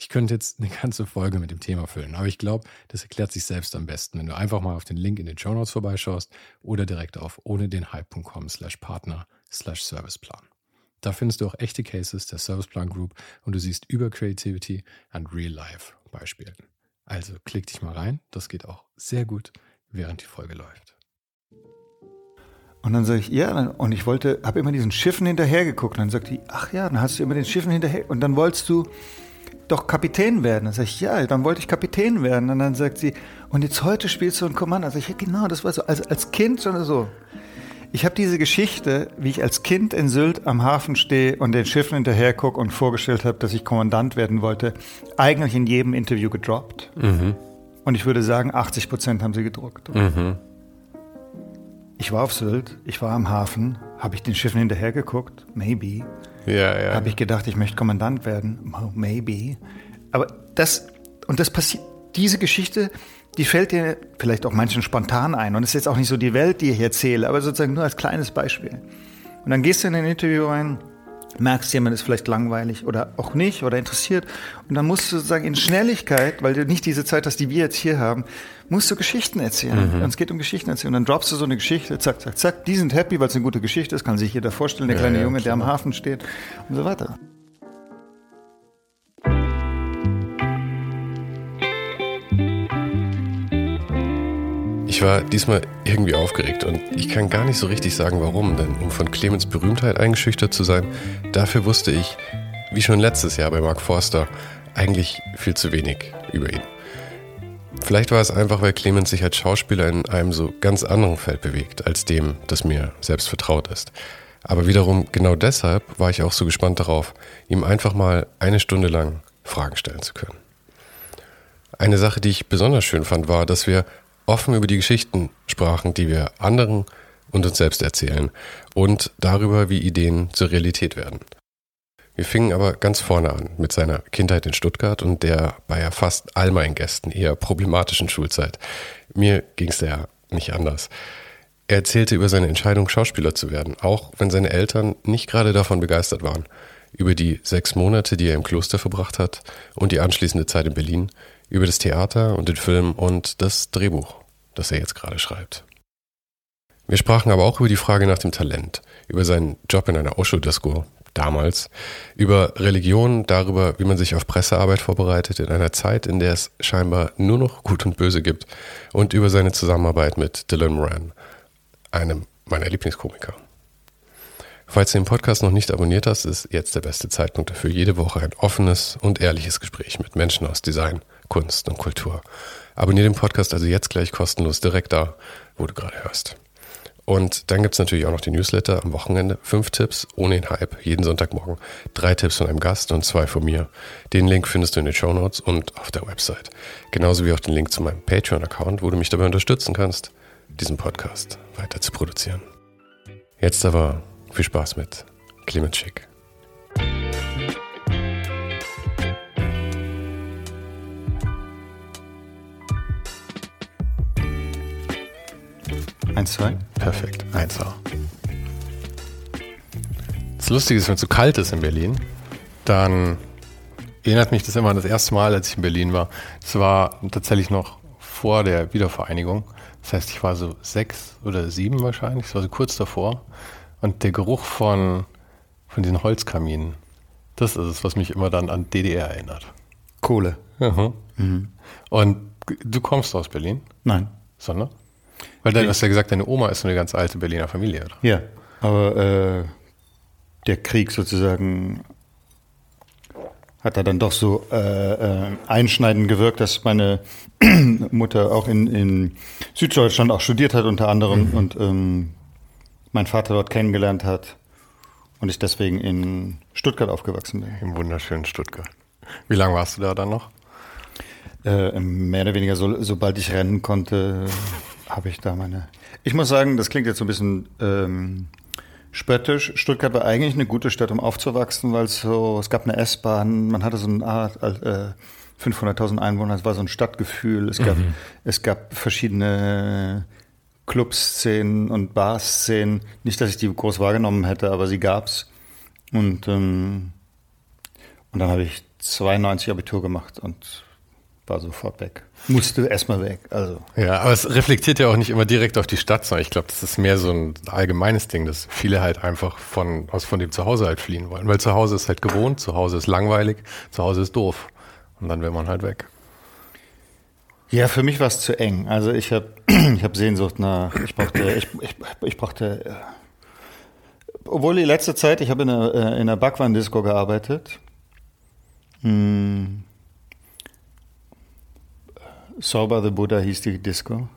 Ich könnte jetzt eine ganze Folge mit dem Thema füllen, aber ich glaube, das erklärt sich selbst am besten, wenn du einfach mal auf den Link in den Show Notes vorbeischaust oder direkt auf ohne den Hype.com slash Partner slash Serviceplan. Da findest du auch echte Cases der Serviceplan Group und du siehst über Creativity and Real Life Beispielen. Also klick dich mal rein, das geht auch sehr gut, während die Folge läuft. Und dann sage ich, ja, und ich wollte, habe immer diesen Schiffen hinterher geguckt. Und dann sagt die, ach ja, dann hast du immer den Schiffen hinterher. Und dann wolltest du doch Kapitän werden. Dann sage ich, ja, dann wollte ich Kapitän werden. Und dann sagt sie, und jetzt heute spielst du ein Kommando. Dann sage ich, ja, genau, das war so. Also als Kind schon so. Ich habe diese Geschichte, wie ich als Kind in Sylt am Hafen stehe und den Schiffen hinterher gucke und vorgestellt habe, dass ich Kommandant werden wollte, eigentlich in jedem Interview gedroppt. Mhm. Und ich würde sagen, 80 Prozent haben sie gedruckt. Mhm. Ich war auf Sylt, ich war am Hafen, habe ich den Schiffen hinterher geguckt? Maybe. Ja, ja. Habe ich gedacht, ich möchte Kommandant werden. Maybe. Aber das, und das passiert, diese Geschichte, die fällt dir vielleicht auch manchen spontan ein. Und es ist jetzt auch nicht so die Welt, die ich erzähle, aber sozusagen nur als kleines Beispiel. Und dann gehst du in ein Interview rein, merkst, jemand ist vielleicht langweilig oder auch nicht oder interessiert. Und dann musst du sozusagen in Schnelligkeit, weil du nicht diese Zeit hast, die wir jetzt hier haben, musst du Geschichten erzählen. Mhm. Und es geht um Geschichten erzählen. Und dann droppst du so eine Geschichte, zack, zack, zack. Die sind happy, weil es eine gute Geschichte ist, kann sich jeder vorstellen, der ja, kleine ja, Junge, klar. der am Hafen steht und so weiter. Ich war diesmal irgendwie aufgeregt und ich kann gar nicht so richtig sagen, warum, denn um von Clemens Berühmtheit eingeschüchtert zu sein, dafür wusste ich, wie schon letztes Jahr bei Mark Forster, eigentlich viel zu wenig über ihn. Vielleicht war es einfach, weil Clemens sich als Schauspieler in einem so ganz anderen Feld bewegt, als dem, das mir selbst vertraut ist. Aber wiederum genau deshalb war ich auch so gespannt darauf, ihm einfach mal eine Stunde lang Fragen stellen zu können. Eine Sache, die ich besonders schön fand, war, dass wir offen über die Geschichten sprachen, die wir anderen und uns selbst erzählen und darüber, wie Ideen zur Realität werden. Wir fingen aber ganz vorne an mit seiner Kindheit in Stuttgart und der bei ja fast all meinen Gästen eher problematischen Schulzeit. Mir ging es ja nicht anders. Er erzählte über seine Entscheidung, Schauspieler zu werden, auch wenn seine Eltern nicht gerade davon begeistert waren. Über die sechs Monate, die er im Kloster verbracht hat und die anschließende Zeit in Berlin, über das Theater und den Film und das Drehbuch, das er jetzt gerade schreibt. Wir sprachen aber auch über die Frage nach dem Talent, über seinen Job in einer Osho-Disco, damals, über Religion, darüber, wie man sich auf Pressearbeit vorbereitet in einer Zeit, in der es scheinbar nur noch Gut und Böse gibt und über seine Zusammenarbeit mit Dylan Moran, einem meiner Lieblingskomiker. Falls du den Podcast noch nicht abonniert hast, ist jetzt der beste Zeitpunkt dafür, jede Woche ein offenes und ehrliches Gespräch mit Menschen aus Design, Kunst und Kultur. Abonniere den Podcast also jetzt gleich kostenlos direkt da, wo du gerade hörst. Und dann gibt es natürlich auch noch die Newsletter am Wochenende. Fünf Tipps ohne den Hype, jeden Sonntagmorgen. Drei Tipps von einem Gast und zwei von mir. Den Link findest du in den Show Notes und auf der Website. Genauso wie auch den Link zu meinem Patreon-Account, wo du mich dabei unterstützen kannst, diesen Podcast weiter zu produzieren. Jetzt aber viel Spaß mit Clemens Schick. Eins, zwei. Perfekt. Eins auch. Das Lustige ist, wenn es so kalt ist in Berlin, dann erinnert mich das immer an das erste Mal, als ich in Berlin war. Es war tatsächlich noch vor der Wiedervereinigung. Das heißt, ich war so sechs oder sieben wahrscheinlich. Es war so kurz davor. Und der Geruch von, von den Holzkaminen, das ist es, was mich immer dann an DDR erinnert. Kohle. Mhm. Mhm. Und du kommst aus Berlin? Nein. Sondern? Weil du hast ja gesagt, deine Oma ist eine ganz alte Berliner Familie, oder? Ja, aber äh, der Krieg sozusagen hat da dann doch so äh, äh, einschneidend gewirkt, dass meine Mutter auch in, in Süddeutschland auch studiert hat unter anderem mhm. und ähm, mein Vater dort kennengelernt hat und ich deswegen in Stuttgart aufgewachsen bin. Im wunderschönen Stuttgart. Wie lange warst du da dann noch? Äh, mehr oder weniger, so, sobald ich rennen konnte, habe ich da meine. Ich muss sagen, das klingt jetzt so ein bisschen ähm, spöttisch. Stuttgart war eigentlich eine gute Stadt, um aufzuwachsen, weil es so, es gab eine S-Bahn, man hatte so eine Art, äh, 500.000 Einwohner, es war so ein Stadtgefühl, es gab, mhm. es gab verschiedene Clubszenen und Barszenen. Nicht, dass ich die groß wahrgenommen hätte, aber sie gab's. Und, ähm, und dann habe ich 92 Abitur gemacht und war sofort weg. Musste erstmal weg. Also. Ja, aber es reflektiert ja auch nicht immer direkt auf die Stadt, sondern ich glaube, das ist mehr so ein allgemeines Ding, dass viele halt einfach von, aus von dem Zuhause halt fliehen wollen. Weil zu Hause ist halt gewohnt, zu Hause ist langweilig, zu Hause ist doof. Und dann will man halt weg. Ja, für mich war es zu eng. Also ich habe ich hab Sehnsucht nach, ich brauchte, ich, ich, ich brauchte, äh, obwohl die letzte Zeit, ich habe in einer, äh, in einer Backwaren-Disco gearbeitet. Hm, Sober the Buddha hieß die Disco.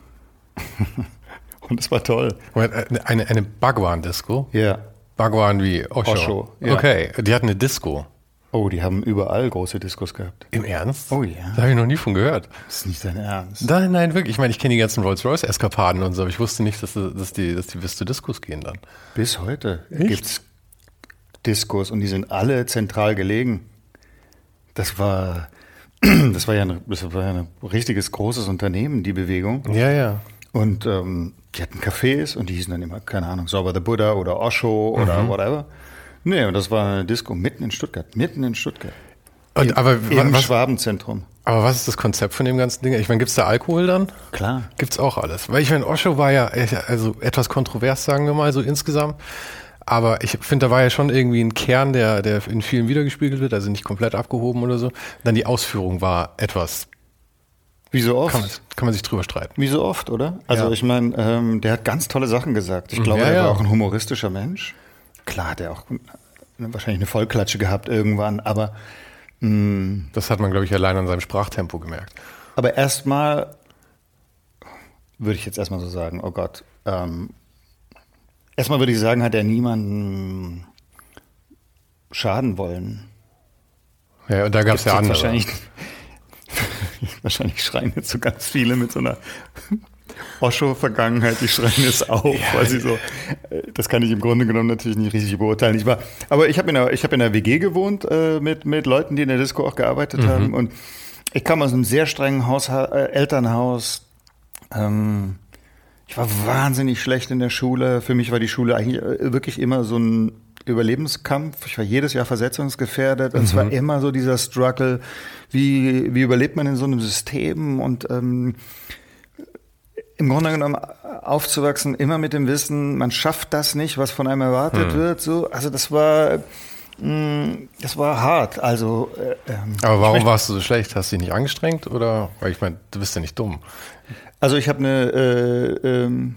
Und es war toll. Eine, eine Bhagwan-Disco? Ja. Bhagwan wie Osho? Osho ja. Okay, die hatten eine Disco. Oh, die haben überall große Diskos gehabt. Im Ernst? Oh ja. Da habe ich noch nie von gehört. Das ist nicht dein Ernst. Nein, nein, wirklich. Ich meine, ich kenne die ganzen Rolls-Royce-Eskapaden und so, aber ich wusste nicht, dass, dass, die, dass die bis zu Diskos gehen dann. Bis heute gibt es Diskos und die sind alle zentral gelegen. Das war das war ja, ein, das war ja ein richtiges großes Unternehmen, die Bewegung. Ja, ja. Und ähm, die hatten Cafés und die hießen dann immer, keine Ahnung, Sauber the Buddha oder Osho oder mhm. whatever. Nee, und das war eine Disco mitten in Stuttgart, mitten in Stuttgart. Und, Im, aber im was, Schwabenzentrum. Aber was ist das Konzept von dem ganzen Ding? Ich meine, gibt es da Alkohol dann? Klar. Gibt es auch alles. Weil ich meine, Osho war ja also etwas kontrovers, sagen wir mal, so insgesamt. Aber ich finde, da war ja schon irgendwie ein Kern, der, der in vielen wiedergespiegelt wird, also nicht komplett abgehoben oder so. Dann die Ausführung war etwas. Wie so oft. Kann man, kann man sich drüber streiten. Wie so oft, oder? Also ja. ich meine, ähm, der hat ganz tolle Sachen gesagt. Ich mhm. glaube, ja, er war ja. auch ein humoristischer Mensch. Klar hat er auch wahrscheinlich eine Vollklatsche gehabt irgendwann, aber mh, mm, das hat man, glaube ich, allein an seinem Sprachtempo gemerkt. Aber erstmal würde ich jetzt erstmal so sagen, oh Gott, ähm, Erstmal würde ich sagen, hat er niemanden schaden wollen. Ja, und da gab es ja andere. Wahrscheinlich, wahrscheinlich schreien jetzt so ganz viele mit so einer Osho-Vergangenheit, die schreien jetzt auf, ja, weil sie so, das kann ich im Grunde genommen natürlich nicht richtig beurteilen. Ich war, aber ich habe in, der, ich hab in einer WG gewohnt äh, mit, mit Leuten, die in der Disco auch gearbeitet mhm. haben und ich kam aus einem sehr strengen Haus, äh, Elternhaus. Ähm, ich war wahnsinnig schlecht in der Schule. Für mich war die Schule eigentlich äh, wirklich immer so ein Überlebenskampf. Ich war jedes Jahr versetzungsgefährdet. Und es war mhm. immer so dieser Struggle, wie, wie überlebt man in so einem System und ähm, im Grunde genommen aufzuwachsen, immer mit dem Wissen, man schafft das nicht, was von einem erwartet hm. wird. So, also das war, mm, das war hart. Also, äh, ähm, aber warum warst du so schlecht? Hast du dich nicht angestrengt oder? Weil ich meine, du bist ja nicht dumm. Also ich habe eine, äh, ähm,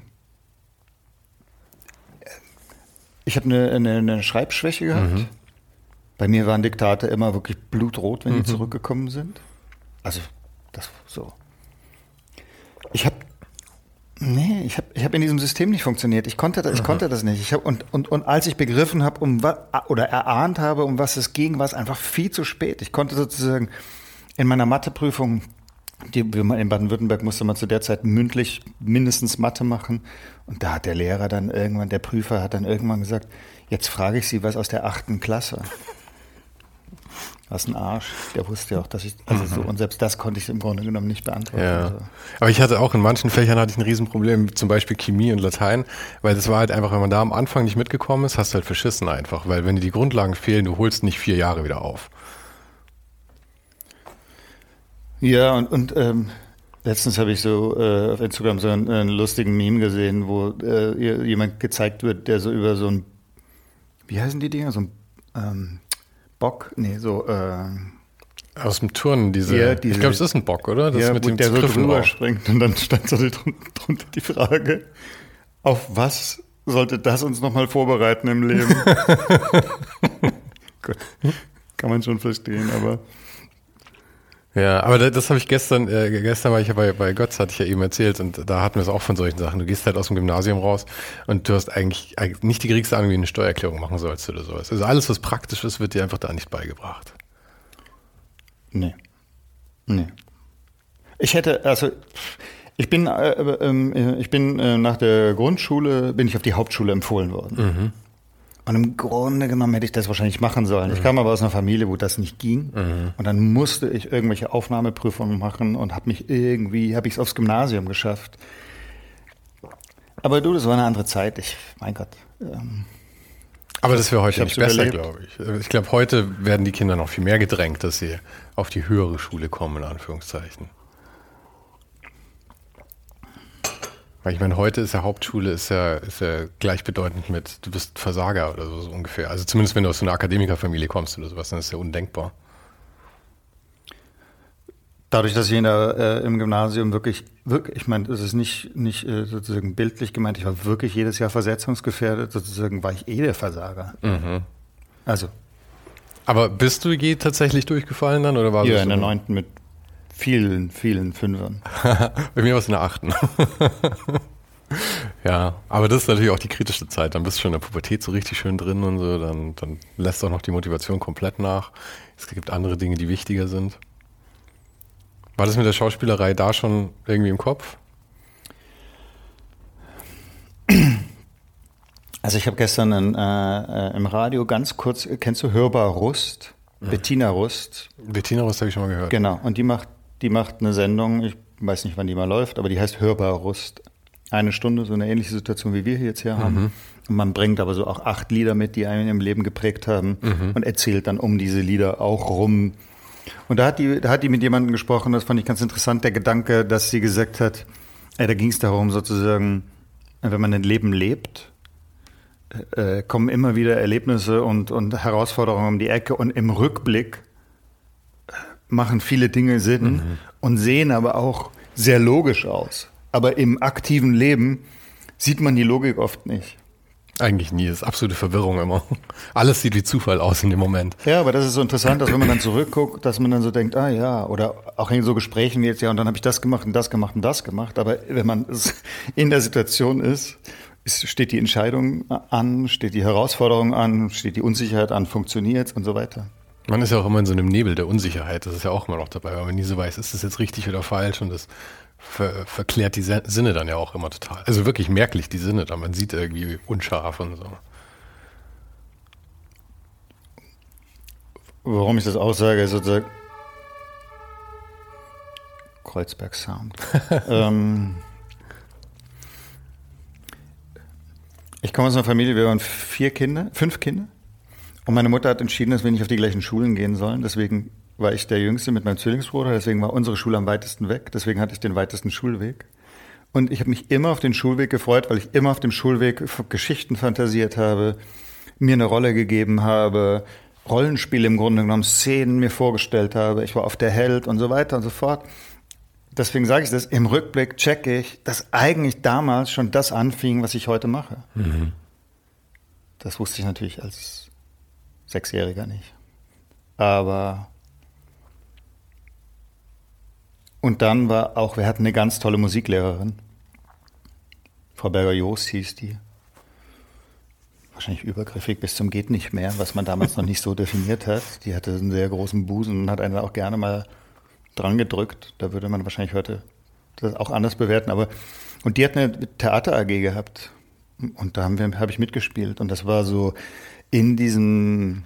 ich habe eine, eine, eine, Schreibschwäche gehabt. Mhm. Bei mir waren Diktate immer wirklich blutrot, wenn mhm. die zurückgekommen sind. Also das so. Ich habe Nee, ich habe ich hab in diesem System nicht funktioniert. Ich konnte das, ich konnte das nicht. Ich hab, und, und, und als ich begriffen habe, um oder erahnt habe, um was es ging, war es einfach viel zu spät. Ich konnte sozusagen in meiner Matheprüfung die, in Baden-Württemberg musste man zu der Zeit mündlich mindestens Mathe machen. Und da hat der Lehrer dann irgendwann, der Prüfer hat dann irgendwann gesagt, jetzt frage ich Sie was aus der achten Klasse. Was ein Arsch. Der wusste ja auch, dass ich, also so, und selbst das konnte ich im Grunde genommen nicht beantworten. Ja. Also. Aber ich hatte auch in manchen Fächern hatte ich ein Riesenproblem, zum Beispiel Chemie und Latein, weil das war halt einfach, wenn man da am Anfang nicht mitgekommen ist, hast du halt verschissen einfach, weil wenn dir die Grundlagen fehlen, du holst nicht vier Jahre wieder auf. Ja, und, und ähm, letztens habe ich so äh, auf Instagram so einen, einen, lustigen Meme gesehen, wo äh, jemand gezeigt wird, der so über so ein, wie heißen die Dinger, so ein ähm, Bock, nee, so äh, aus dem Turnen, diese, ja, diese ich glaube, es ist ein Bock, oder? Das ja, mit dem der so drüber springt und dann stand so drunter die Frage, auf was sollte das uns nochmal vorbereiten im Leben. Gut, kann man schon verstehen, aber. Ja, aber das, das habe ich gestern, äh, gestern war ich ja bei, bei Götz, hatte ich ja eben erzählt, und da hatten wir es auch von solchen Sachen. Du gehst halt aus dem Gymnasium raus und du hast eigentlich, eigentlich nicht die geringste Ahnung, wie du eine Steuererklärung machen sollst oder sowas. Also alles, was praktisch ist, wird dir einfach da nicht beigebracht. Nee. Nee. Ich hätte, also ich bin, äh, äh, ich bin äh, nach der Grundschule, bin ich auf die Hauptschule empfohlen worden. Mhm. Und im Grunde genommen hätte ich das wahrscheinlich machen sollen. Mhm. Ich kam aber aus einer Familie, wo das nicht ging. Mhm. Und dann musste ich irgendwelche Aufnahmeprüfungen machen und habe mich irgendwie, habe ich es aufs Gymnasium geschafft. Aber du, das war eine andere Zeit. Ich, mein Gott. Ähm, aber das wäre heute nicht besser, glaube ich. Ich glaube, heute werden die Kinder noch viel mehr gedrängt, dass sie auf die höhere Schule kommen, in Anführungszeichen. Weil ich meine, heute ist ja Hauptschule ist ja, ist ja gleichbedeutend mit, du bist Versager oder so, so ungefähr. Also zumindest wenn du aus so einer Akademikerfamilie kommst oder sowas, dann ist ja undenkbar. Dadurch, dass ich in der, äh, im Gymnasium wirklich, wirklich, ich meine, das ist nicht, nicht äh, sozusagen bildlich gemeint, ich war wirklich jedes Jahr versetzungsgefährdet, sozusagen war ich eh der Versager. Mhm. Also. Aber bist du je tatsächlich durchgefallen dann oder war Ja, in der neunten mit vielen, vielen Fünfern. Bei mir war es in der achten. ja, aber das ist natürlich auch die kritische Zeit. Dann bist du schon in der Pubertät so richtig schön drin und so. Dann, dann lässt auch noch die Motivation komplett nach. Es gibt andere Dinge, die wichtiger sind. War das mit der Schauspielerei da schon irgendwie im Kopf? Also ich habe gestern in, äh, äh, im Radio ganz kurz, kennst du Hörbar Rust? Ja. Bettina Rust. Bettina Rust habe ich schon mal gehört. Genau, und die macht die macht eine Sendung, ich weiß nicht, wann die mal läuft, aber die heißt Hörbar Rust. Eine Stunde, so eine ähnliche Situation, wie wir jetzt hier haben. Mhm. Und man bringt aber so auch acht Lieder mit, die einen im Leben geprägt haben mhm. und erzählt dann um diese Lieder auch rum. Und da hat die, da hat die mit jemandem gesprochen, das fand ich ganz interessant, der Gedanke, dass sie gesagt hat, äh, da ging es darum sozusagen, wenn man ein Leben lebt, äh, kommen immer wieder Erlebnisse und, und Herausforderungen um die Ecke und im Rückblick machen viele Dinge Sinn mhm. und sehen aber auch sehr logisch aus. Aber im aktiven Leben sieht man die Logik oft nicht. Eigentlich nie, das ist absolute Verwirrung immer. Alles sieht wie Zufall aus in dem Moment. Ja, aber das ist so interessant, dass wenn man dann zurückguckt, dass man dann so denkt, ah ja, oder auch in so Gesprächen wie jetzt, ja, und dann habe ich das gemacht und das gemacht und das gemacht. Aber wenn man in der Situation ist, steht die Entscheidung an, steht die Herausforderung an, steht die Unsicherheit an, funktioniert und so weiter. Man ist ja auch immer in so einem Nebel der Unsicherheit. Das ist ja auch immer noch dabei, weil man nie so weiß, ist das jetzt richtig oder falsch und das ver verklärt die Sinne dann ja auch immer total. Also wirklich merklich die Sinne da. Man sieht irgendwie unscharf und so. Warum ich das aussage, ist sozusagen Kreuzberg Sound. ähm, ich komme aus einer Familie, wir waren vier Kinder, fünf Kinder. Und meine Mutter hat entschieden, dass wir nicht auf die gleichen Schulen gehen sollen. Deswegen war ich der Jüngste mit meinem Zwillingsbruder. Deswegen war unsere Schule am weitesten weg. Deswegen hatte ich den weitesten Schulweg. Und ich habe mich immer auf den Schulweg gefreut, weil ich immer auf dem Schulweg Geschichten fantasiert habe, mir eine Rolle gegeben habe, Rollenspiele im Grunde genommen, Szenen mir vorgestellt habe. Ich war auf der Held und so weiter und so fort. Deswegen sage ich das, im Rückblick checke ich, dass eigentlich damals schon das anfing, was ich heute mache. Mhm. Das wusste ich natürlich als Sechsjähriger nicht. Aber und dann war auch, wir hatten eine ganz tolle Musiklehrerin. Frau Berger-Jost hieß die. Wahrscheinlich übergriffig bis zum geht nicht mehr, was man damals noch nicht so definiert hat. Die hatte einen sehr großen Busen und hat einen auch gerne mal dran gedrückt. Da würde man wahrscheinlich heute das auch anders bewerten. Aber und die hat eine Theater AG gehabt und da haben wir, habe ich mitgespielt und das war so in diesem,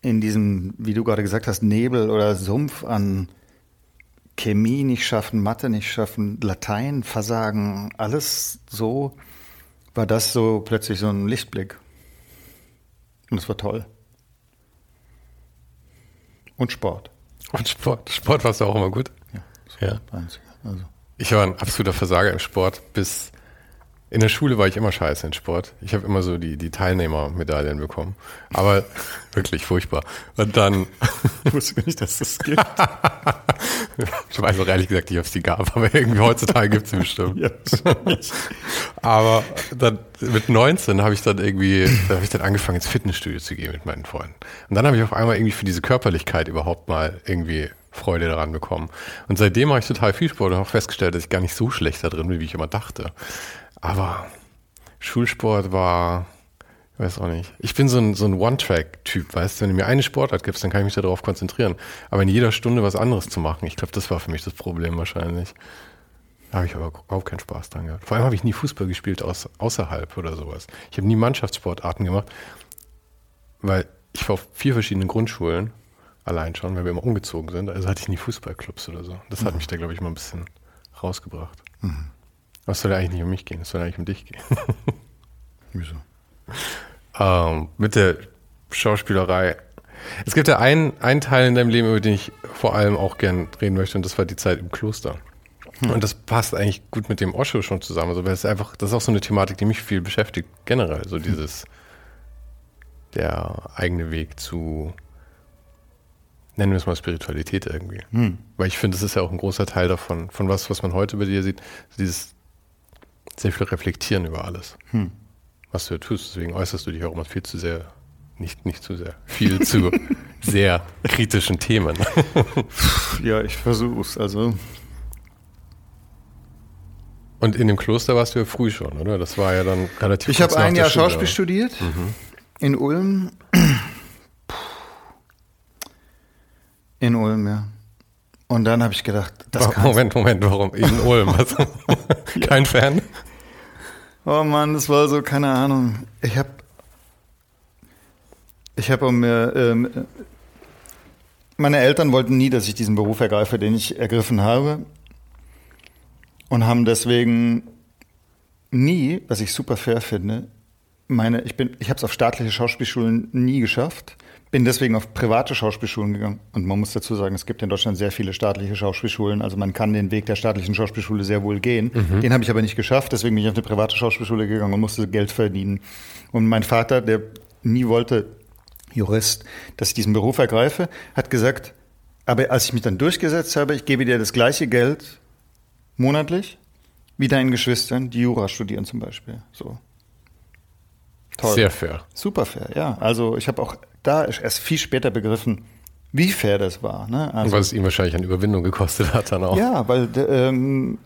in diesem, wie du gerade gesagt hast, Nebel oder Sumpf an Chemie nicht schaffen, Mathe nicht schaffen, Latein versagen, alles so, war das so plötzlich so ein Lichtblick. Und es war toll. Und Sport. Und Sport. Sport warst du auch immer gut. Ja, ja. Also. Ich war ein absoluter Versager im Sport bis in der Schule war ich immer scheiße in Sport. Ich habe immer so die, die Teilnehmermedaillen bekommen. Aber wirklich furchtbar. Und dann. ich wusste nicht, dass das gibt. Ich weiß auch ehrlich gesagt nicht, ob es die gab, aber irgendwie heutzutage gibt es sie bestimmt. Ja, aber dann mit 19 habe ich dann irgendwie, da habe ich dann angefangen ins Fitnessstudio zu gehen mit meinen Freunden. Und dann habe ich auf einmal irgendwie für diese Körperlichkeit überhaupt mal irgendwie Freude daran bekommen. Und seitdem mache ich total viel Sport und habe festgestellt, dass ich gar nicht so schlecht da drin bin, wie ich immer dachte. Aber Schulsport war, ich weiß auch nicht. Ich bin so ein, so ein One-Track-Typ, weißt du, wenn du mir eine Sportart gibst, dann kann ich mich darauf konzentrieren. Aber in jeder Stunde was anderes zu machen, ich glaube, das war für mich das Problem wahrscheinlich. Da habe ich aber überhaupt keinen Spaß dran gehabt. Vor allem habe ich nie Fußball gespielt aus, außerhalb oder sowas. Ich habe nie Mannschaftssportarten gemacht, weil ich war auf vier verschiedenen Grundschulen allein schon, weil wir immer umgezogen sind. Also hatte ich nie Fußballclubs oder so. Das hat mich da, glaube ich, mal ein bisschen rausgebracht. Mhm. Es soll ja eigentlich nicht um mich gehen, es soll eigentlich um dich gehen. Wieso? ähm, mit der Schauspielerei. Es gibt ja einen, einen Teil in deinem Leben, über den ich vor allem auch gern reden möchte, und das war die Zeit im Kloster. Hm. Und das passt eigentlich gut mit dem Osho schon zusammen. Also, weil es einfach, das ist auch so eine Thematik, die mich viel beschäftigt, generell. So dieses, hm. der eigene Weg zu, nennen wir es mal Spiritualität irgendwie. Hm. Weil ich finde, das ist ja auch ein großer Teil davon, von was, was man heute bei dir sieht, dieses sehr viel Reflektieren über alles. Hm was du tust. Deswegen äußerst du dich auch immer viel zu sehr, nicht, nicht zu sehr, viel zu sehr kritischen Themen. ja, ich versuch's. Also. Und in dem Kloster warst du ja früh schon, oder? Das war ja dann relativ. Ich habe ein Jahr Schule, Schauspiel studiert mhm. in Ulm. In Ulm, ja. Und dann habe ich gedacht, das Moment, Moment, warum? In Ulm? Kein Fan? Oh Mann, das war so, keine Ahnung. Ich habe ich habe mir, ähm, meine Eltern wollten nie, dass ich diesen Beruf ergreife, den ich ergriffen habe. Und haben deswegen nie, was ich super fair finde, meine, ich bin, ich habe es auf staatliche Schauspielschulen nie geschafft. Bin deswegen auf private Schauspielschulen gegangen. Und man muss dazu sagen, es gibt in Deutschland sehr viele staatliche Schauspielschulen. Also man kann den Weg der staatlichen Schauspielschule sehr wohl gehen. Mhm. Den habe ich aber nicht geschafft. Deswegen bin ich auf eine private Schauspielschule gegangen und musste Geld verdienen. Und mein Vater, der nie wollte, Jurist, dass ich diesen Beruf ergreife, hat gesagt, aber als ich mich dann durchgesetzt habe, ich gebe dir das gleiche Geld monatlich wie deinen Geschwistern, die Jura studieren zum Beispiel. So. Toll. Sehr fair. Super fair, ja. Also ich habe auch da erst viel später begriffen, wie fair das war. Ne? Also, weil es ihm wahrscheinlich an Überwindung gekostet hat dann auch. Ja, weil ähm,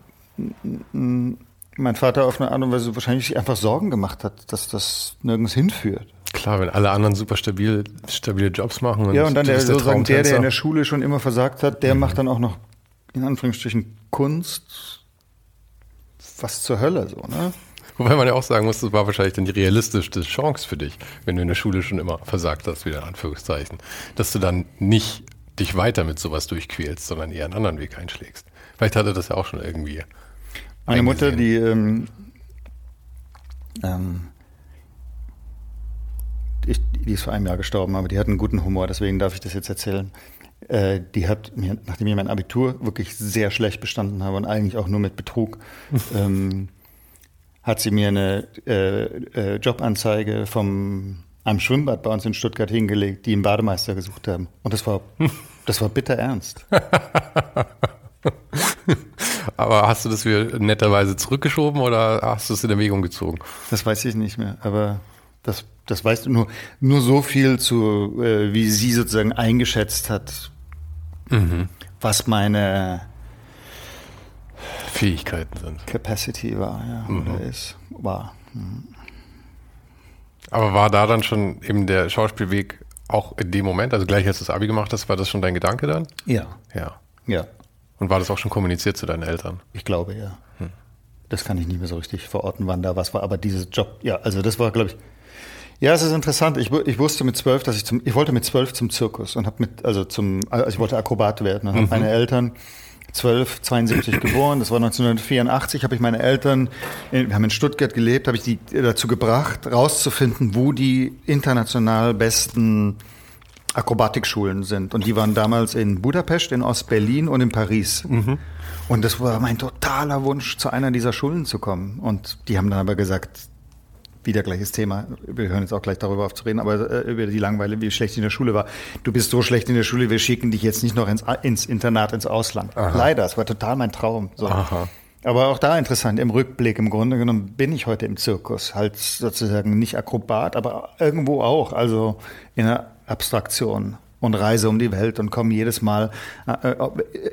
mein Vater auf eine Art und Weise wahrscheinlich einfach Sorgen gemacht hat, dass das nirgends hinführt. Klar, wenn alle anderen super stabil, stabile Jobs machen. Und ja, und dann der, sozusagen der, der in der Schule schon immer versagt hat, der mhm. macht dann auch noch in Anführungsstrichen Kunst. Was zur Hölle so, ne? Wobei man ja auch sagen muss, das war wahrscheinlich dann die realistischste Chance für dich, wenn du in der Schule schon immer versagt hast, wieder in Anführungszeichen, dass du dann nicht dich weiter mit sowas durchquälst, sondern eher einen anderen Weg einschlägst. Vielleicht hatte das ja auch schon irgendwie. Meine Mutter, die ähm, ähm, ich, die ist vor einem Jahr gestorben, aber die hat einen guten Humor, deswegen darf ich das jetzt erzählen. Äh, die hat mir, nachdem ich mein Abitur wirklich sehr schlecht bestanden habe und eigentlich auch nur mit Betrug, ähm, hat sie mir eine äh, äh, Jobanzeige vom einem Schwimmbad bei uns in Stuttgart hingelegt, die einen Bademeister gesucht haben. Und das war, das war bitter ernst. aber hast du das wieder netterweise zurückgeschoben oder hast du es in Erwägung gezogen? Das weiß ich nicht mehr, aber das, das weißt du nur, nur so viel zu, äh, wie sie sozusagen eingeschätzt hat, mhm. was meine Fähigkeiten sind. Capacity war, ja, mhm. oder ist, war. Mhm. Aber war da dann schon eben der Schauspielweg auch in dem Moment, also gleich als du das Abi gemacht hast, war das schon dein Gedanke dann? Ja. Ja. Ja. Und war das auch schon kommuniziert zu deinen Eltern? Ich glaube, ja. Hm. Das kann ich nicht mehr so richtig verorten, wann da was war, aber dieses Job, ja, also das war, glaube ich, ja, es ist interessant. Ich, ich wusste mit zwölf, dass ich zum, ich wollte mit zwölf zum Zirkus und habe mit, also zum, also ich wollte Akrobat werden und mhm. habe meine Eltern 1272 geboren, das war 1984, habe ich meine Eltern, wir haben in Stuttgart gelebt, habe ich die dazu gebracht, rauszufinden, wo die international besten Akrobatikschulen sind. Und die waren damals in Budapest, in Ostberlin und in Paris. Mhm. Und das war mein totaler Wunsch, zu einer dieser Schulen zu kommen. Und die haben dann aber gesagt, wieder gleiches Thema. Wir hören jetzt auch gleich darüber auf zu reden, aber äh, über die Langeweile, wie schlecht ich in der Schule war. Du bist so schlecht in der Schule, wir schicken dich jetzt nicht noch ins, ins Internat, ins Ausland. Aha. Leider, es war total mein Traum. So. Aber auch da interessant, im Rückblick, im Grunde genommen bin ich heute im Zirkus. Halt sozusagen nicht Akrobat, aber irgendwo auch, also in der Abstraktion und reise um die Welt und komme jedes Mal. Äh, äh,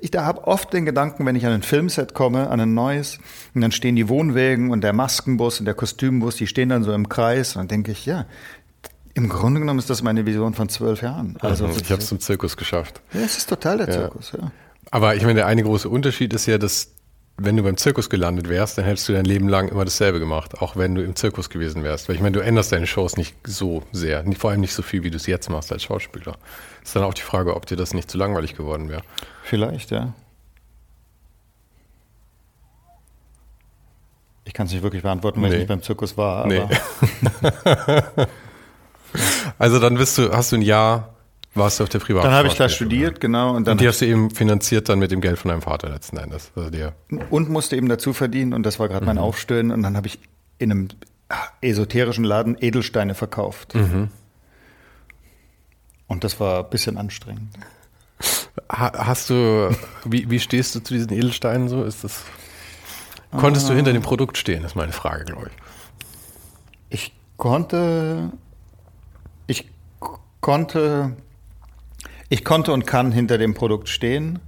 ich da habe oft den Gedanken, wenn ich an ein Filmset komme, an ein neues, und dann stehen die Wohnwägen und der Maskenbus und der Kostümbus, die stehen dann so im Kreis und dann denke ich, ja, im Grunde genommen ist das meine Vision von zwölf Jahren. Also, ich habe es zum Zirkus geschafft. Ja, es ist total der Zirkus, ja. Aber ich meine, der eine große Unterschied ist ja, dass wenn du beim Zirkus gelandet wärst, dann hättest du dein Leben lang immer dasselbe gemacht, auch wenn du im Zirkus gewesen wärst. Weil ich meine, du änderst deine Shows nicht so sehr, vor allem nicht so viel, wie du es jetzt machst als Schauspieler. Ist dann auch die Frage, ob dir das nicht zu langweilig geworden wäre. Vielleicht, ja. Ich kann es nicht wirklich beantworten, weil nee. ich nicht beim Zirkus war. Nee. also dann bist du, hast du ein Jahr warst du auf der Privatschule? Dann habe ich da studiert, genau. Und, dann und die hast du eben finanziert dann mit dem Geld von deinem Vater letzten Endes. Also dir. Und musste eben dazu verdienen und das war gerade mhm. mein Aufstöhnen und dann habe ich in einem esoterischen Laden Edelsteine verkauft. Mhm. Und das war ein bisschen anstrengend. Hast du, wie, wie stehst du zu diesen Edelsteinen so? Ist das, konntest ah. du hinter dem Produkt stehen, ist meine Frage, glaube ich. Ich konnte, ich konnte ich konnte und kann hinter dem Produkt stehen,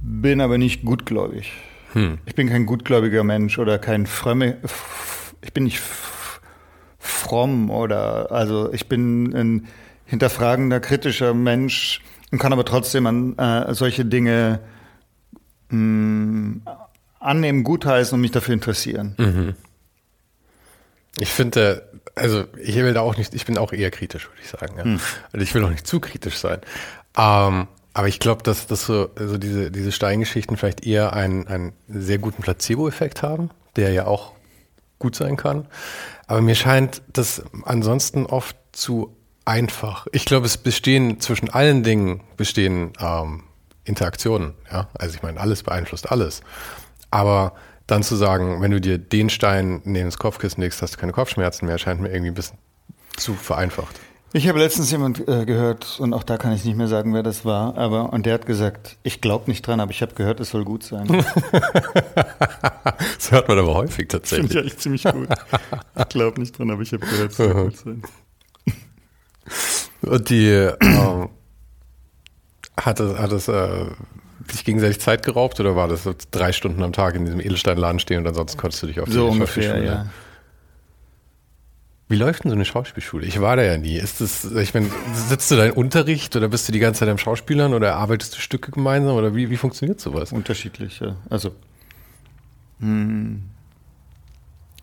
bin aber nicht gutgläubig. Hm. Ich bin kein gutgläubiger Mensch oder kein frömme, ich bin nicht fromm oder, also ich bin ein hinterfragender, kritischer Mensch und kann aber trotzdem an äh, solche Dinge mh, hm, annehmen, gutheißen und mich dafür interessieren. Mhm. Ich finde, also ich will da auch nicht, ich bin auch eher kritisch, würde ich sagen. Ja. Hm. Also ich will auch nicht zu kritisch sein. Ähm, aber ich glaube, dass, dass so also diese, diese Steingeschichten vielleicht eher einen, einen sehr guten Placebo-Effekt haben, der ja auch gut sein kann. Aber mir scheint das ansonsten oft zu einfach. Ich glaube, es bestehen zwischen allen Dingen bestehen ähm, Interaktionen. Ja, also ich meine, alles beeinflusst alles. Aber dann zu sagen, wenn du dir den Stein neben das Kopfkissen legst, hast du keine Kopfschmerzen mehr, scheint mir irgendwie ein bisschen zu vereinfacht. Ich habe letztens jemand äh, gehört, und auch da kann ich nicht mehr sagen, wer das war, aber und der hat gesagt, ich glaube nicht dran, aber ich habe gehört, es soll gut sein. das hört man aber häufig tatsächlich. Finde ich eigentlich ziemlich gut. Ich glaube nicht dran, aber ich habe gehört, es soll gut sein. Und die äh, hat es, hat es äh, sich gegenseitig Zeit geraubt oder war das so drei Stunden am Tag in diesem Edelsteinladen stehen und ansonsten konntest du dich auf so die ungefähr, ja. Wie läuft denn so eine Schauspielschule? Ich war da ja nie. Ist das, ich meine, sitzt du da in Unterricht oder bist du die ganze Zeit am Schauspielern oder arbeitest du Stücke gemeinsam oder wie, wie funktioniert sowas? Unterschiedlich, ja. Also, hm,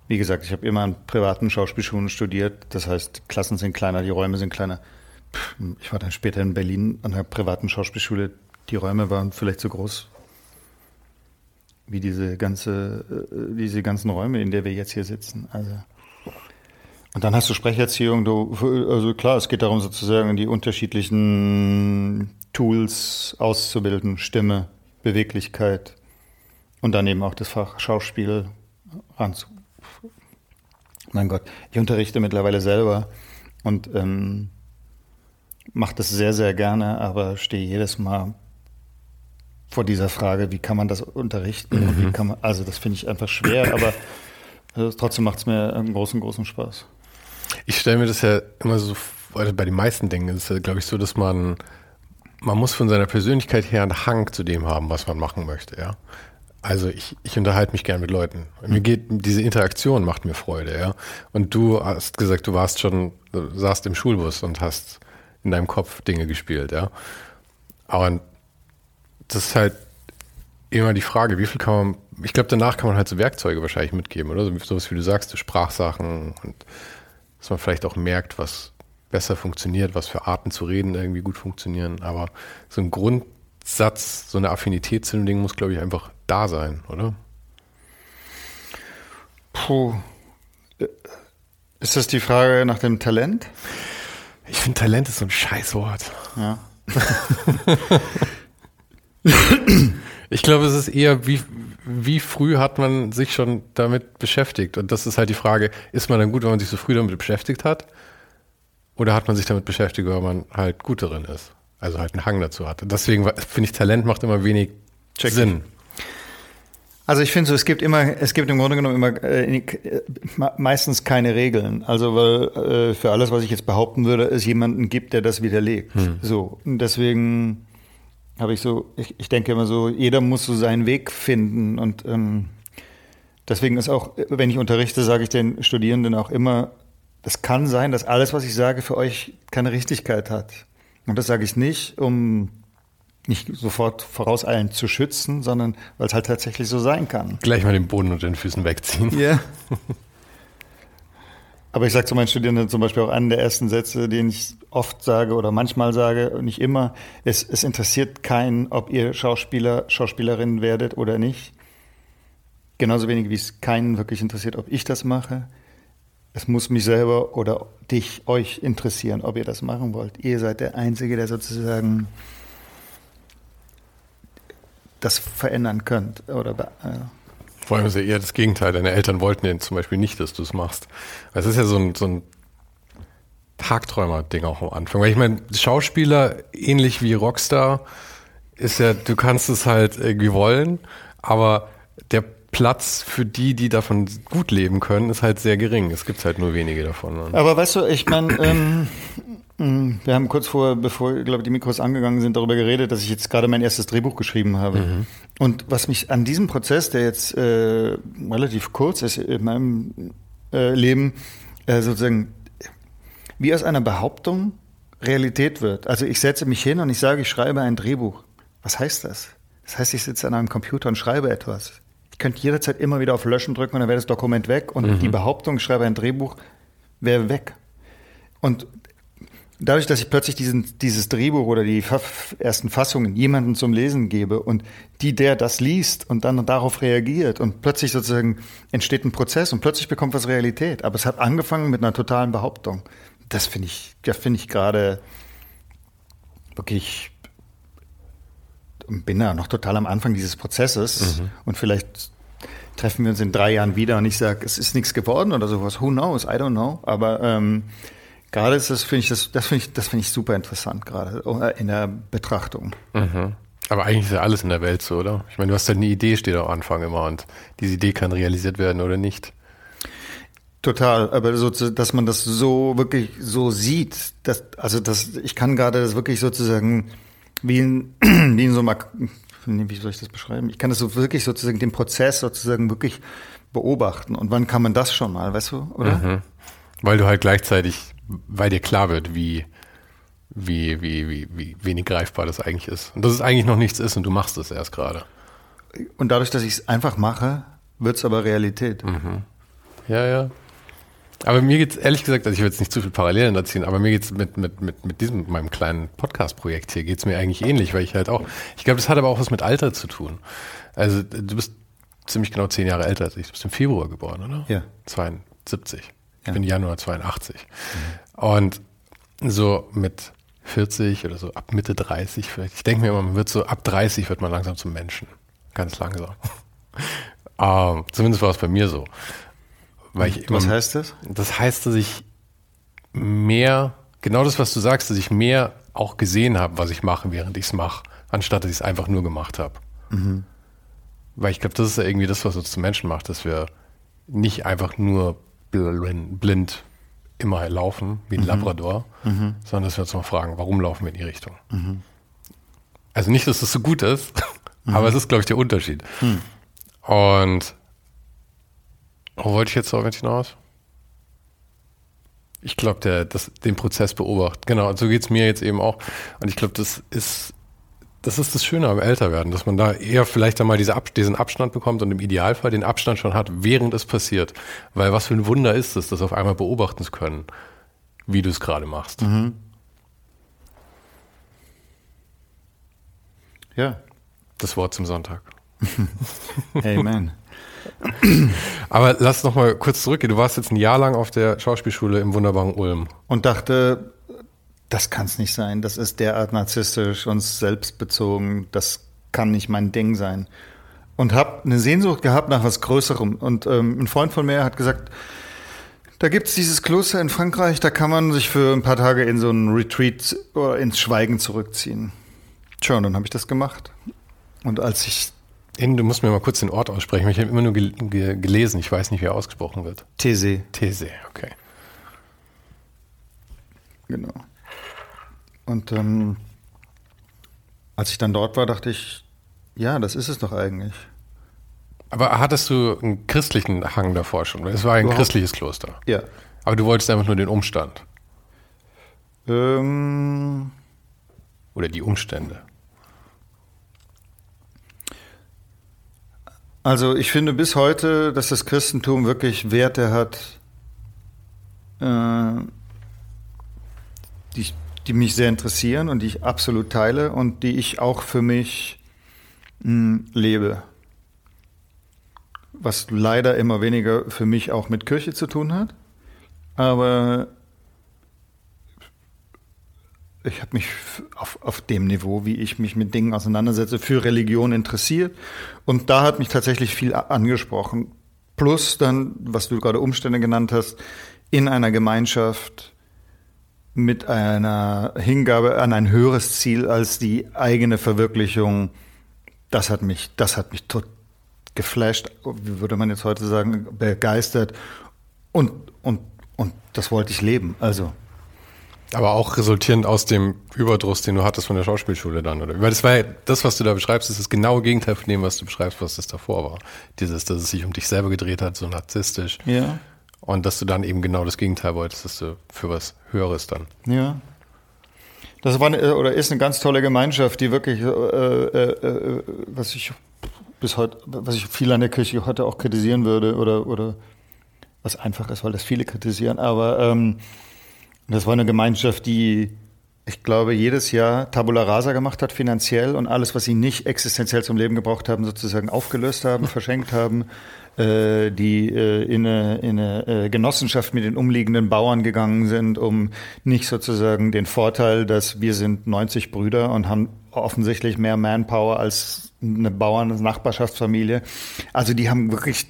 wie gesagt, ich habe immer an privaten Schauspielschulen studiert. Das heißt, Klassen sind kleiner, die Räume sind kleiner. Ich war dann später in Berlin an einer privaten Schauspielschule, die Räume waren vielleicht so groß wie diese ganze, äh, diese ganzen Räume, in der wir jetzt hier sitzen. Also und dann hast du Sprecherziehung, du, also klar, es geht darum sozusagen die unterschiedlichen Tools auszubilden, Stimme, Beweglichkeit und dann eben auch das Fach Schauspiel ranzu. Mein Gott, ich unterrichte mittlerweile selber und ähm, mache das sehr, sehr gerne, aber stehe jedes Mal vor dieser Frage, wie kann man das unterrichten? Mhm. wie kann man, also das finde ich einfach schwer, aber also trotzdem macht es mir einen großen, großen Spaß. Ich stelle mir das ja immer so, also bei den meisten Dingen ist es ja, glaube ich, so, dass man, man muss von seiner Persönlichkeit her einen Hang zu dem haben, was man machen möchte, ja. Also ich, ich unterhalte mich gern mit Leuten. Mir geht diese Interaktion macht mir Freude, ja. Und du hast gesagt, du warst schon, du saßt im Schulbus und hast in deinem Kopf Dinge gespielt, ja. Aber das ist halt immer die Frage, wie viel kann man, ich glaube, danach kann man halt so Werkzeuge wahrscheinlich mitgeben, oder? So was wie du sagst, so Sprachsachen und dass man vielleicht auch merkt, was besser funktioniert, was für Arten zu reden irgendwie gut funktionieren. Aber so ein Grundsatz, so eine Affinität zu dem Ding muss, glaube ich, einfach da sein, oder? Puh. Ist das die Frage nach dem Talent? Ich finde, Talent ist so ein Scheißwort. Ja. Ich glaube, es ist eher, wie, wie früh hat man sich schon damit beschäftigt? Und das ist halt die Frage, ist man dann gut, wenn man sich so früh damit beschäftigt hat? Oder hat man sich damit beschäftigt, weil man halt gut darin ist? Also halt einen Hang dazu hat. Deswegen finde ich, Talent macht immer wenig Check Sinn. Also ich finde so, es gibt immer, es gibt im Grunde genommen immer äh, meistens keine Regeln. Also weil äh, für alles, was ich jetzt behaupten würde, es jemanden gibt, der das widerlegt. Hm. So und deswegen habe ich so, ich, ich denke immer so, jeder muss so seinen Weg finden und ähm, deswegen ist auch, wenn ich unterrichte, sage ich den Studierenden auch immer, es kann sein, dass alles, was ich sage, für euch keine Richtigkeit hat. Und das sage ich nicht, um nicht sofort vorauseilend zu schützen, sondern weil es halt tatsächlich so sein kann. Gleich mal den Boden unter den Füßen wegziehen. Ja. Yeah. Aber ich sage zu meinen Studierenden zum Beispiel auch einen der ersten Sätze, den ich oft sage oder manchmal sage, nicht immer, es, es interessiert keinen, ob ihr Schauspieler, Schauspielerin werdet oder nicht. Genauso wenig wie es keinen wirklich interessiert, ob ich das mache. Es muss mich selber oder dich, euch interessieren, ob ihr das machen wollt. Ihr seid der Einzige, der sozusagen das verändern könnt. Oder, äh, Vor allem ist ja eher das Gegenteil. Deine Eltern wollten ja zum Beispiel nicht, dass du es machst. Es ist ja so ein, so ein Tagträumer-Ding auch am Anfang. Weil ich meine, Schauspieler, ähnlich wie Rockstar, ist ja, du kannst es halt irgendwie wollen, aber der Platz für die, die davon gut leben können, ist halt sehr gering. Es gibt halt nur wenige davon. Ne? Aber weißt du, ich meine, ähm, wir haben kurz vor, bevor, glaube die Mikros angegangen sind, darüber geredet, dass ich jetzt gerade mein erstes Drehbuch geschrieben habe. Mhm. Und was mich an diesem Prozess, der jetzt äh, relativ kurz ist in meinem äh, Leben, äh, sozusagen wie aus einer Behauptung Realität wird. Also ich setze mich hin und ich sage, ich schreibe ein Drehbuch. Was heißt das? Das heißt, ich sitze an einem Computer und schreibe etwas. Ich könnte jederzeit immer wieder auf Löschen drücken und dann wäre das Dokument weg und mhm. die Behauptung, ich schreibe ein Drehbuch, wäre weg. Und dadurch, dass ich plötzlich diesen, dieses Drehbuch oder die ersten Fassungen jemandem zum Lesen gebe und die, der das liest und dann darauf reagiert und plötzlich sozusagen entsteht ein Prozess und plötzlich bekommt was Realität. Aber es hat angefangen mit einer totalen Behauptung. Das finde ich, das finde ich gerade wirklich bin ja noch total am Anfang dieses Prozesses mhm. und vielleicht treffen wir uns in drei Jahren wieder und ich sage, es ist nichts geworden oder sowas. Who knows? I don't know. Aber ähm, gerade ist das, finde ich, das, das finde ich, das finde ich super interessant gerade äh, in der Betrachtung. Mhm. Aber eigentlich ist ja alles in der Welt so, oder? Ich meine, du hast halt eine Idee, steht am Anfang immer und diese Idee kann realisiert werden oder nicht. Total, aber so, dass man das so wirklich so sieht, dass, also das, ich kann gerade das wirklich sozusagen wie in, wie in so einem, wie soll ich das beschreiben? Ich kann das so wirklich sozusagen den Prozess sozusagen wirklich beobachten. Und wann kann man das schon mal, weißt du, oder? Mhm. Weil du halt gleichzeitig, weil dir klar wird, wie, wie, wie, wie, wie wenig greifbar das eigentlich ist. Und dass es eigentlich noch nichts ist und du machst es erst gerade. Und dadurch, dass ich es einfach mache, wird es aber Realität. Mhm. Ja, ja. Aber mir geht's ehrlich gesagt, also ich will jetzt nicht zu viel Parallelen erziehen, aber mir geht's mit, mit, mit, mit diesem, mit meinem kleinen Podcast-Projekt hier, geht's mir eigentlich ähnlich, weil ich halt auch, ich glaube, das hat aber auch was mit Alter zu tun. Also du bist ziemlich genau zehn Jahre älter als ich. Du bist im Februar geboren, oder? Ja. 72. Ich ja. bin Januar 82. Mhm. Und so mit 40 oder so ab Mitte 30 vielleicht. Ich denke mir immer, man wird so ab 30 wird man langsam zum Menschen. Ganz langsam. um, zumindest war es bei mir so. Weil ich immer, was heißt das? Das heißt, dass ich mehr, genau das, was du sagst, dass ich mehr auch gesehen habe, was ich mache, während ich es mache, anstatt dass ich es einfach nur gemacht habe. Mhm. Weil ich glaube, das ist ja irgendwie das, was uns zu Menschen macht, dass wir nicht einfach nur blind immer laufen, wie ein mhm. Labrador, mhm. sondern dass wir uns mal fragen, warum laufen wir in die Richtung? Mhm. Also nicht, dass das so gut ist, aber mhm. es ist, glaube ich, der Unterschied. Mhm. Und wo wollte ich jetzt damit hinaus? Ich glaube, der, das, den Prozess beobachtet. Genau, so geht es mir jetzt eben auch. Und ich glaube, das ist, das ist das Schöne am Älterwerden, dass man da eher vielleicht einmal diese Ab diesen Abstand bekommt und im Idealfall den Abstand schon hat, während es passiert. Weil was für ein Wunder ist es, das auf einmal beobachten zu können, wie du es gerade machst. Mhm. Ja. Das Wort zum Sonntag. Amen. Aber lass noch mal kurz zurückgehen. Du warst jetzt ein Jahr lang auf der Schauspielschule im wunderbaren Ulm. Und dachte, das kann es nicht sein. Das ist derart narzisstisch und selbstbezogen. Das kann nicht mein Ding sein. Und habe eine Sehnsucht gehabt nach was Größerem. Und ähm, ein Freund von mir hat gesagt, da gibt's dieses Kloster in Frankreich, da kann man sich für ein paar Tage in so einen Retreat oder ins Schweigen zurückziehen. Tja, und dann habe ich das gemacht. Und als ich du musst mir mal kurz den Ort aussprechen. Ich habe immer nur gel ge gelesen. Ich weiß nicht, wie er ausgesprochen wird. These, These, okay. genau. Und ähm, als ich dann dort war, dachte ich, ja, das ist es doch eigentlich. Aber hattest du einen christlichen Hang davor schon? Es war ein Überhaupt- christliches Kloster. Ja. Aber du wolltest einfach nur den Umstand Ähm, oder die Umstände. Also ich finde bis heute, dass das Christentum wirklich Werte hat, äh, die, ich- die mich sehr interessieren und die ich absolut teile und die ich auch für mich mh, lebe. Was leider immer weniger für mich auch mit Kirche zu tun hat. Aber ich habe mich auf, auf dem Niveau, wie ich mich mit Dingen auseinandersetze, für Religion interessiert. Und da hat mich tatsächlich viel angesprochen. Plus dann, was du gerade Umstände genannt hast, in einer Gemeinschaft mit einer Hingabe an ein höheres Ziel als die eigene Verwirklichung. Das hat mich, das hat mich tot geflasht, wie würde man jetzt heute sagen, begeistert. Und, und, und das wollte ich leben. Also, Aber auch resultierend aus dem Überdruss, den du hattest von der Schauspielschule dann, oder? Weil das war ja, das, was du da beschreibst, ist das genaue Gegenteil von dem, was du beschreibst, was das davor war. Dieses, dass es sich um dich selber gedreht hat, so narzisstisch. ja. Und dass du dann eben genau das Gegenteil wolltest, dass du für was Höheres dann. Ja. Das war eine, oder ist eine ganz tolle Gemeinschaft, die wirklich, äh, äh, äh, was ich bis heute, was ich viel an der Kirche heute auch kritisieren würde oder oder was einfach ist, weil das viele kritisieren. Aber ähm, das war eine Gemeinschaft, die ich glaube jedes Jahr Tabula Rasa gemacht hat finanziell und alles, was sie nicht existenziell zum Leben gebraucht haben, sozusagen aufgelöst haben, verschenkt haben, äh, die äh, in eine, in eine äh, Genossenschaft mit den umliegenden Bauern gegangen sind, um nicht sozusagen den Vorteil, dass wir sind 90 Brüder und haben offensichtlich mehr Manpower als eine Bauern-Nachbarschaftsfamilie. Also die haben wirklich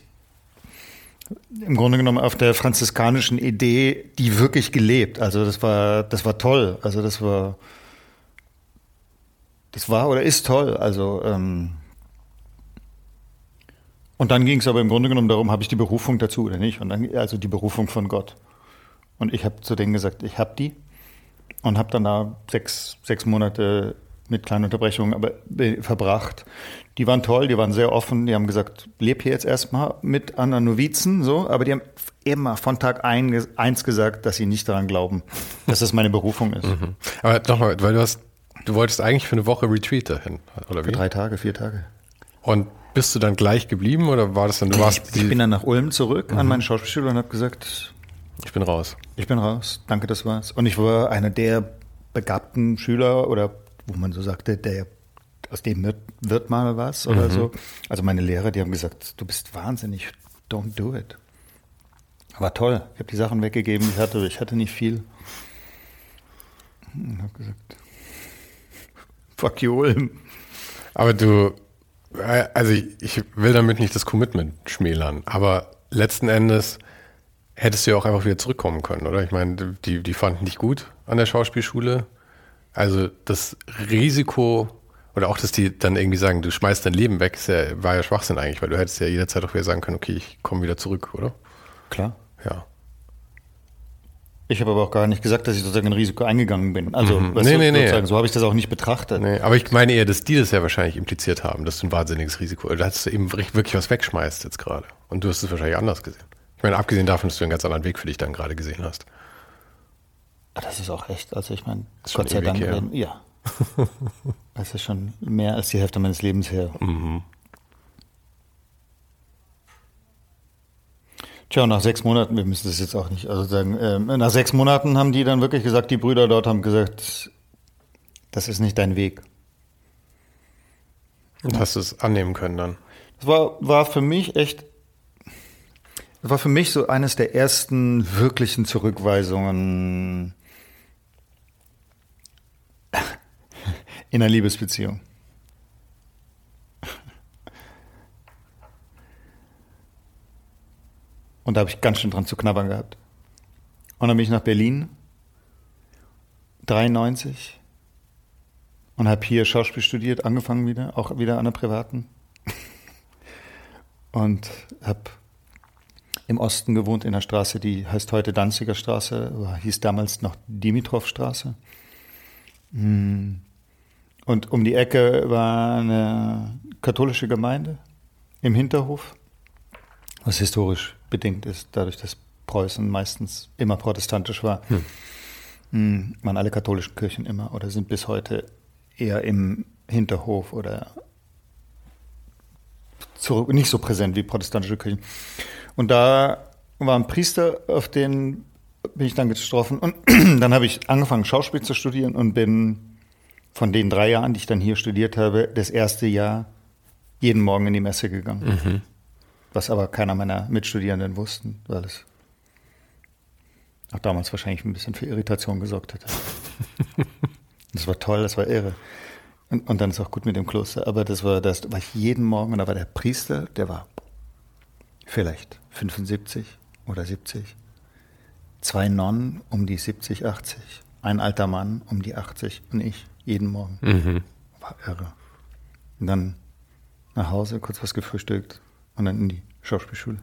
im Grunde genommen auf der franziskanischen Idee die wirklich gelebt. Also das war, das war toll. Also das war, das war oder ist toll. Also ähm, und dann ging es aber im Grunde genommen darum, habe ich die Berufung dazu oder nicht? Und dann also die Berufung von Gott. Und ich habe zu denen gesagt, ich habe die und habe dann da sechs, sechs Monate mit kleinen Unterbrechungen aber äh, verbracht. Die waren toll, die waren sehr offen, die haben gesagt, leb hier jetzt erstmal mit anderen Novizen, so, aber die haben immer von Tag ein, eins gesagt, dass sie nicht daran glauben, dass das meine Berufung ist. Aber nochmal, weil du hast, du wolltest eigentlich für eine Woche Retreat dahin, oder Für wie? drei Tage, vier Tage. Und bist du dann gleich geblieben oder war das dann, du warst, Ich, ich bin dann nach Ulm zurück an meine Schauspielschule und habe gesagt, ich bin raus. ich bin raus, danke, das war's. Und ich war einer der begabten Schüler oder wo man so sagte, der aus dem wird, wird mal was oder so. Also meine Lehrer, die haben gesagt, du bist wahnsinnig, don't do it. War toll. Ich habe die Sachen weggegeben, ich hatte, ich hatte nicht viel. Und habe gesagt, fuck you, Ulm. Aber du, also ich, ich will damit nicht das Commitment schmälern, aber letzten Endes hättest du ja auch einfach wieder zurückkommen können, oder? Ich meine, die, die fanden dich gut an der Schauspielschule. Also das Risiko oder auch, dass die dann irgendwie sagen, du schmeißt dein Leben weg, ist ja, war ja Schwachsinn eigentlich, weil du hättest ja jederzeit auch wieder sagen können, okay, ich komme wieder zurück, oder? Klar. Ja. Ich habe aber auch gar nicht gesagt, dass ich sozusagen ein Risiko eingegangen bin. Also, Mhm. Nee, du, nee, nee. so habe ich das auch nicht betrachtet. Nee, aber ich meine eher, dass die das ja wahrscheinlich impliziert haben, dass du ein wahnsinniges Risiko, dass du eben wirklich was wegschmeißt jetzt gerade. Und du hast es wahrscheinlich anders gesehen. Ich meine, abgesehen davon, dass du einen ganz anderen Weg für dich dann gerade gesehen hast. Ah, Das ist auch echt, also ich meine, Gott sei Dank, werden- ja. Das ist schon mehr als die Hälfte meines Lebens her. Mhm. Tja, nach sechs Monaten, wir müssen das jetzt auch nicht, also sagen, ähm, nach sechs Monaten haben die dann wirklich gesagt, die Brüder dort haben gesagt, das ist nicht dein Weg. Und hast du es annehmen können dann. Das war, war für mich echt, das war für mich so eines der ersten wirklichen Zurückweisungen in einer Liebesbeziehung? Und da habe ich ganz schön dran zu knabbern gehabt. Und dann bin ich nach Berlin, 93, und habe hier Schauspiel studiert, angefangen wieder, auch wieder an der privaten. und habe im Osten gewohnt, in einer Straße, die heißt heute Danziger Straße, hieß damals noch Dimitrov Straße. Hm um die Ecke war eine katholische Gemeinde im Hinterhof, was historisch bedingt ist, dadurch, dass Preußen meistens immer protestantisch war. Hm. hm waren alle katholischen Kirchen immer oder sind bis heute eher im Hinterhof oder zurück, nicht so präsent wie protestantische Kirchen. Und da war ein Priester, auf den bin ich dann getroffen. Und dann habe ich angefangen, Schauspiel zu studieren und bin von den drei Jahren, die ich dann hier studiert habe, das erste Jahr jeden Morgen in die Messe gegangen. Mhm. Was aber keiner meiner Mitstudierenden wussten, weil es auch damals wahrscheinlich ein bisschen für Irritation gesorgt hätte. das war toll, das war irre. Und, und, dann ist auch gut mit dem Kloster. Aber das war das, war ich jeden Morgen und da war der Priester, der war vielleicht 75 oder 70. Zwei Nonnen um die 70, 80. Ein alter Mann um die 80 und ich jeden Morgen. Mhm. War irre. Und dann nach Hause, kurz was gefrühstückt und dann in die Schauspielschule.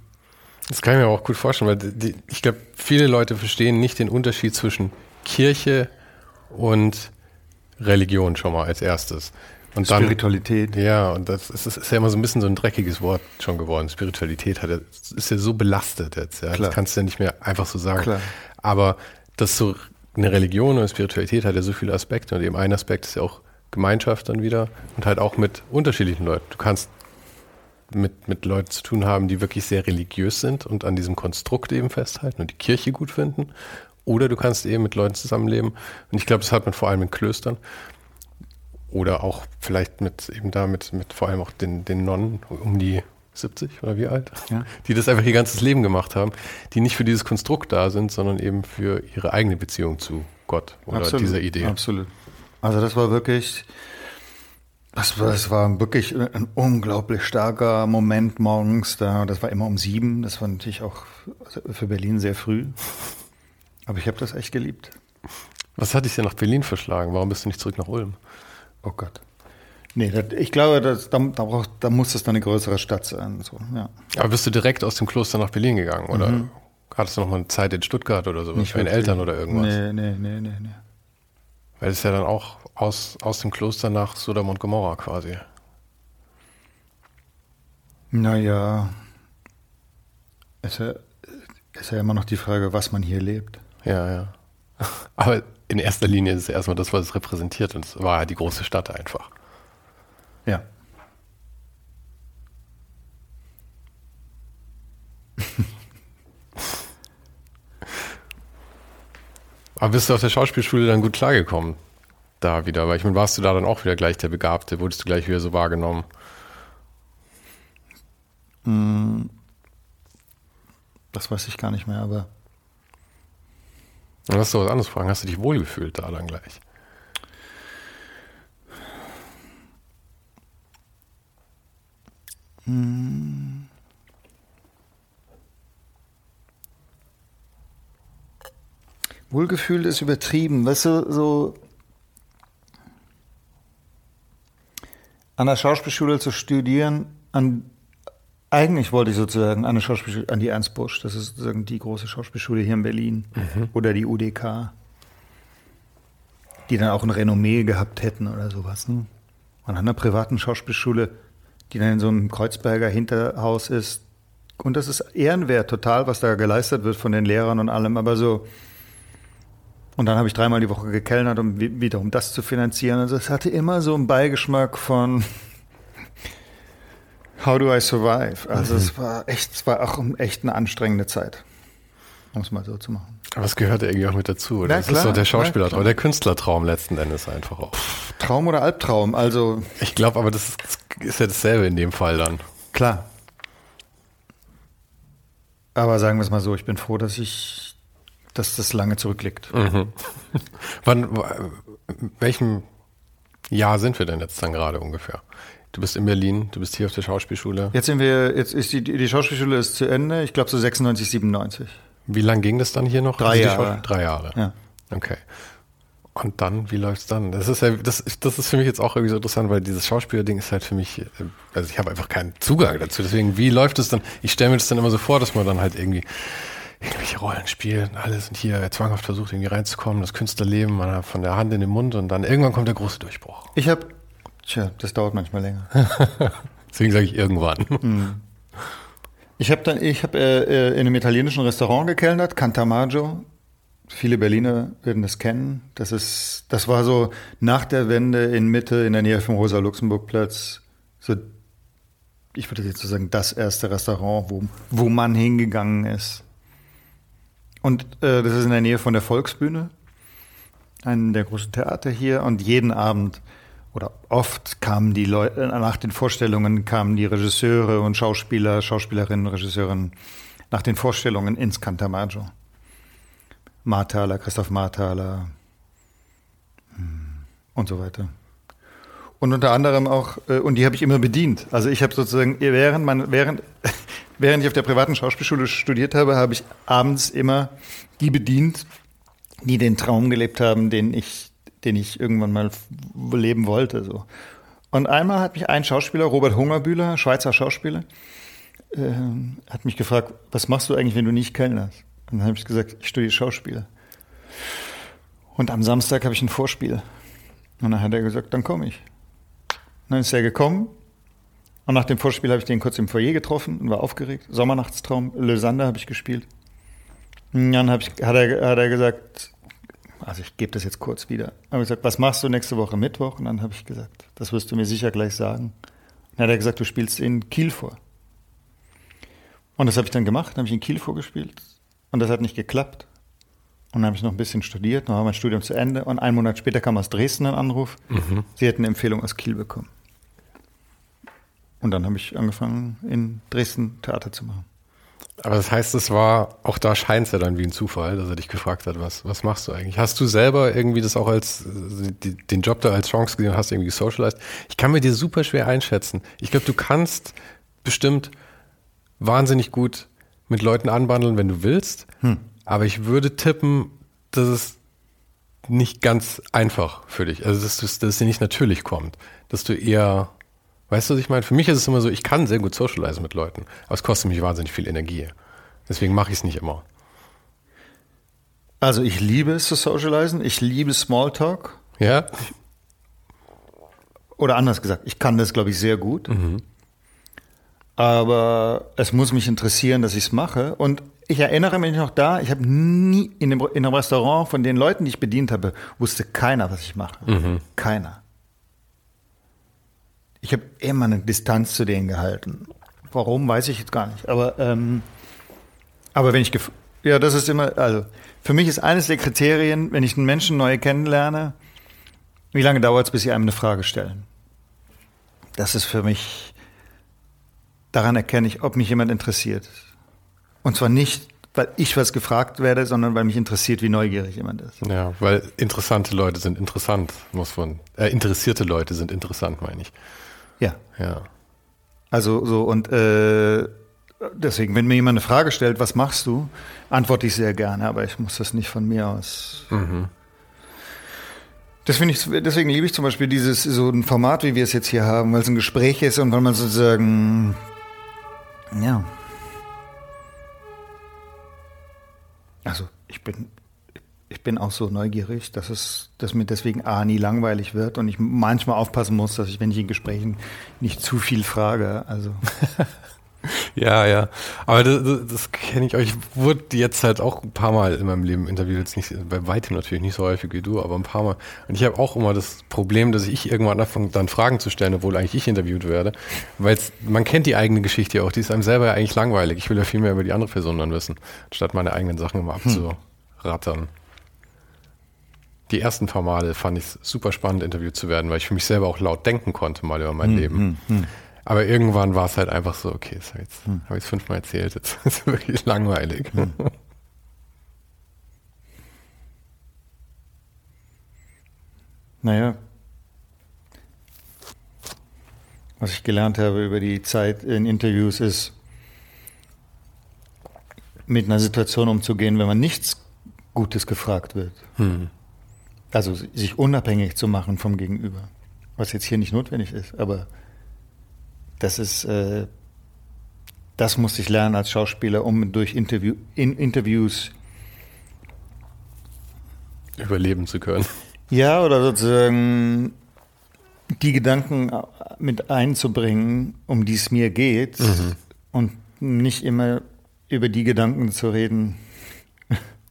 Das kann ich mir auch gut vorstellen, weil die, ich glaube, viele Leute verstehen nicht den Unterschied zwischen Kirche und Religion schon mal als erstes. Und dann, Spiritualität. Ja, und das ist, ist, ja immer so ein bisschen so ein dreckiges Wort schon geworden. Spiritualität hat, ist ja so belastet jetzt. Ja. Klar. Das kannst du ja nicht mehr einfach so sagen. Klar. Aber das so eine Religion oder Spiritualität hat ja so viele Aspekte und eben ein Aspekt ist ja auch Gemeinschaft dann wieder und halt auch mit unterschiedlichen Leuten. Du kannst mit, mit Leuten zu tun haben, die wirklich sehr religiös sind und an diesem Konstrukt eben festhalten und die Kirche gut finden. Oder du kannst eben mit Leuten zusammenleben. Und ich glaube, das hat man vor allem in Klöstern, oder auch vielleicht mit eben da mit, mit vor allem auch den, den Nonnen um die 70 oder wie alt, ja. die das einfach ihr ganzes Leben gemacht haben, die nicht für dieses Konstrukt da sind, sondern eben für ihre eigene Beziehung zu Gott oder absolut, dieser Idee. Absolut. Also das war wirklich, das war, das war wirklich ein unglaublich starker Moment morgens da. Das war immer um sieben. Das war natürlich auch für Berlin sehr früh. Aber ich habe das echt geliebt. Was hat dich denn nach Berlin verschlagen? Warum bist du nicht zurück nach Ulm? Oh Gott. Nee, das, ich glaube, das, da, da, braucht, da muss das dann eine größere Stadt sein. So, ja. Aber bist du direkt aus dem Kloster nach Berlin gegangen? Oder mhm. hattest du noch mal eine Zeit in Stuttgart oder so? Mit Eltern oder irgendwas? Nee, nee, nee, nee, nee. Weil es ja dann auch aus, aus dem Kloster nach Sodom und Gomorra quasi. Naja, es ist ja immer noch die Frage, was man hier lebt. Ja, ja. Aber in erster Linie ist es erstmal das, was es repräsentiert. Und es war ja die große Stadt einfach. Ja. Aber bist du auf der Schauspielschule dann gut klargekommen? Da wieder, weil ich meine, warst du da dann auch wieder gleich der Begabte? Wurdest du gleich wieder so wahrgenommen? Hm. Das weiß ich gar nicht mehr, aber dann hast du was anderes fragen. Hast du dich wohlgefühlt da dann gleich? Hm. Wohlgefühl ist übertrieben. Weißt du, so an der Schauspielschule zu studieren, an eigentlich wollte ich sozusagen an, Schauspielschule, an die Ernst Busch, das ist sozusagen die große Schauspielschule hier in Berlin, mhm. oder die UDK, die dann auch ein Renommee gehabt hätten oder sowas. Ne? an einer privaten Schauspielschule, die dann in so einem Kreuzberger Hinterhaus ist. Und das ist ehrenwert total, was da geleistet wird von den Lehrern und allem, aber so. Und dann habe ich dreimal die Woche gekellnert, um wiederum das zu finanzieren. Also es hatte immer so einen Beigeschmack von How do I survive? Also mhm. es war echt, es war auch echt eine anstrengende Zeit. Um es mal so zu machen. Aber es gehört ja irgendwie auch mit dazu. Oder? Na, das klar, ist so der Schauspielertraum, der Künstlertraum letzten Endes einfach auch. Traum oder Albtraum, also. Ich glaube aber, das ist, ist ja dasselbe in dem Fall dann. Klar. Aber sagen wir es mal so, ich bin froh, dass ich, dass das lange zurückliegt. Mhm. Wann, welchem Jahr sind wir denn jetzt dann gerade ungefähr? Du bist in Berlin, du bist hier auf der Schauspielschule. Jetzt sind wir, jetzt ist die, die Schauspielschule ist zu Ende, ich glaube so 96, 97. Wie lang ging das dann hier noch? Drei Also Jahre. Drei Jahre. Ja. Okay. Und dann, wie läuft's dann? Das ist ja, das, das ist für mich jetzt auch irgendwie so interessant, weil dieses Schauspielerding ist halt für mich, äh, also ich habe einfach keinen Zugang dazu. Deswegen, wie läuft es dann? Ich stelle mir das dann immer so vor, dass man dann halt irgendwie irgendwelche Rollen spielt und alles und hier zwanghaft versucht, irgendwie reinzukommen, das Künstlerleben man hat von der Hand in den Mund und dann irgendwann kommt der große Durchbruch. Ich habe, tja, das dauert manchmal länger. Deswegen sage ich irgendwann. Hm. Ich habe dann, ich habe äh, äh, in einem italienischen Restaurant gekellnert, Cantamaggio. Viele Berliner werden das kennen. Das ist, das war so nach der Wende in Mitte, in der Nähe vom Rosa-Luxemburg-Platz. So, ich würde jetzt so sagen, das erste Restaurant, wo, wo man hingegangen ist. Und äh, das ist in der Nähe von der Volksbühne, einem der großen Theater hier. Und jeden Abend oder oft kamen die Leute, nach den Vorstellungen kamen die Regisseure und Schauspieler, Schauspielerinnen, Regisseurinnen nach den Vorstellungen ins Cantamaggio. Marthaler, Christoph Marthaler hm, und so weiter. Und unter anderem auch, äh, und die habe ich immer bedient. Also ich habe sozusagen, während, man, während, während ich auf der privaten Schauspielschule studiert habe, habe ich abends immer die bedient, die den Traum gelebt haben, den ich, den ich irgendwann mal leben wollte. So. Und einmal hat mich ein Schauspieler, Robert Hungerbühler, Schweizer Schauspieler, ähm, hat mich gefragt, was machst du eigentlich, wenn du nicht kellnerst? Und dann habe ich gesagt, ich studiere Schauspiel. Und am Samstag habe ich ein Vorspiel. Und dann hat er gesagt, dann komme ich. Und dann ist er gekommen. Und nach dem Vorspiel habe ich den kurz im Foyer getroffen und war aufgeregt. Sommernachtstraum, Lösander habe ich gespielt. Und dann ich, hat, er, hat er gesagt, also ich gebe das jetzt kurz wieder. Habe ich gesagt, was machst du nächste Woche Mittwoch? Und dann habe ich gesagt, das wirst du mir sicher gleich sagen. Dann hat er gesagt, du spielst in Kiel vor. Und das habe ich dann gemacht, habe ich in Kiel vorgespielt. Und das hat nicht geklappt. Und dann habe ich noch ein bisschen studiert, noch war mein Studium zu Ende. Und einen Monat später kam aus Dresden ein Anruf. Sie hätten eine Empfehlung aus Kiel bekommen. Und dann habe ich angefangen, in Dresden Theater zu machen. Aber das heißt, es war, auch da scheint es ja dann wie ein Zufall, dass er dich gefragt hat, was, was machst du eigentlich? Hast du selber irgendwie das auch als, die, den Job da als Chance gesehen und hast irgendwie socialized? Ich kann mir dir super schwer einschätzen. Ich glaube, du kannst bestimmt wahnsinnig gut mit Leuten anbandeln, wenn du willst. Aber ich würde tippen, dass es nicht ganz einfach für dich. Also, dass, du- dass es dir nicht natürlich kommt. Dass du eher, weißt du, was ich meine? Für mich ist es immer so, ich kann sehr gut socialisen mit Leuten, aber es kostet mich wahnsinnig viel Energie. Deswegen mache ich es nicht immer. Also ich liebe es zu socialisen, ich liebe Smalltalk. Ja? Oder anders gesagt, ich kann das, glaube ich, sehr gut. Aber es muss mich interessieren, dass ich es mache. Und ich erinnere mich noch da, ich habe nie in dem, in einem Restaurant von den Leuten, die ich bedient habe, wusste keiner, was ich mache. Keiner. Ich habe immer eine Distanz zu denen gehalten. Warum, weiß ich jetzt gar nicht. Aber, ähm, aber wenn ich, ja, das ist immer, also für mich ist eines der Kriterien, wenn ich einen Menschen neu kennenlerne, wie lange dauert es, bis Sie einem eine Frage stellen? Das ist für mich, daran erkenne ich, ob mich jemand interessiert. Und zwar nicht, weil ich was gefragt werde, sondern weil mich interessiert, wie neugierig jemand ist. Ja, weil interessante Leute sind interessant, muss man, äh, interessierte Leute sind interessant, meine ich. Ja. Ja. Also so und äh, deswegen, wenn mir jemand eine Frage stellt, was machst du, antworte ich sehr gerne, aber ich muss das nicht von mir aus. Das finde ich, deswegen liebe ich zum Beispiel dieses so ein Format, wie wir es jetzt hier haben, weil es ein Gespräch ist und weil man sozusagen ja. Also ich bin ich bin auch so neugierig, dass es, dass mir deswegen A nie langweilig wird und ich manchmal aufpassen muss, dass ich, wenn ich in Gesprächen nicht zu viel frage. Also Ja, ja. Aber das, das, das kenne ich euch. Ich wurde jetzt halt auch ein paar Mal in meinem Leben interviewt. Jetzt nicht, bei weitem natürlich nicht so häufig wie du, aber ein paar Mal. Und ich habe auch immer das Problem, dass ich irgendwann anfange, dann Fragen zu stellen, obwohl eigentlich ich interviewt werde. Weil man kennt die eigene Geschichte ja auch. Die ist einem selber ja eigentlich langweilig. Ich will ja viel mehr über die andere Person dann wissen, statt meine eigenen Sachen immer abzurattern. Die ersten paar Male fand ich es super spannend, interviewt zu werden, weil ich für mich selber auch laut denken konnte mal über mein Leben. Aber irgendwann war es halt einfach so, okay, das habe ich jetzt, hab ich jetzt fünfmal erzählt, jetzt ist es wirklich langweilig. Naja. was ich gelernt habe über die Zeit in Interviews, ist, mit einer Situation umzugehen, wenn man nichts Gutes gefragt wird. Hm. Also sich unabhängig zu machen vom Gegenüber. Was jetzt hier nicht notwendig ist, aber das ist, äh, das musste ich lernen als Schauspieler, um durch Interview, in Interviews überleben zu können. Ja, oder sozusagen die Gedanken mit einzubringen, um die es mir geht mhm. und nicht immer über die Gedanken zu reden,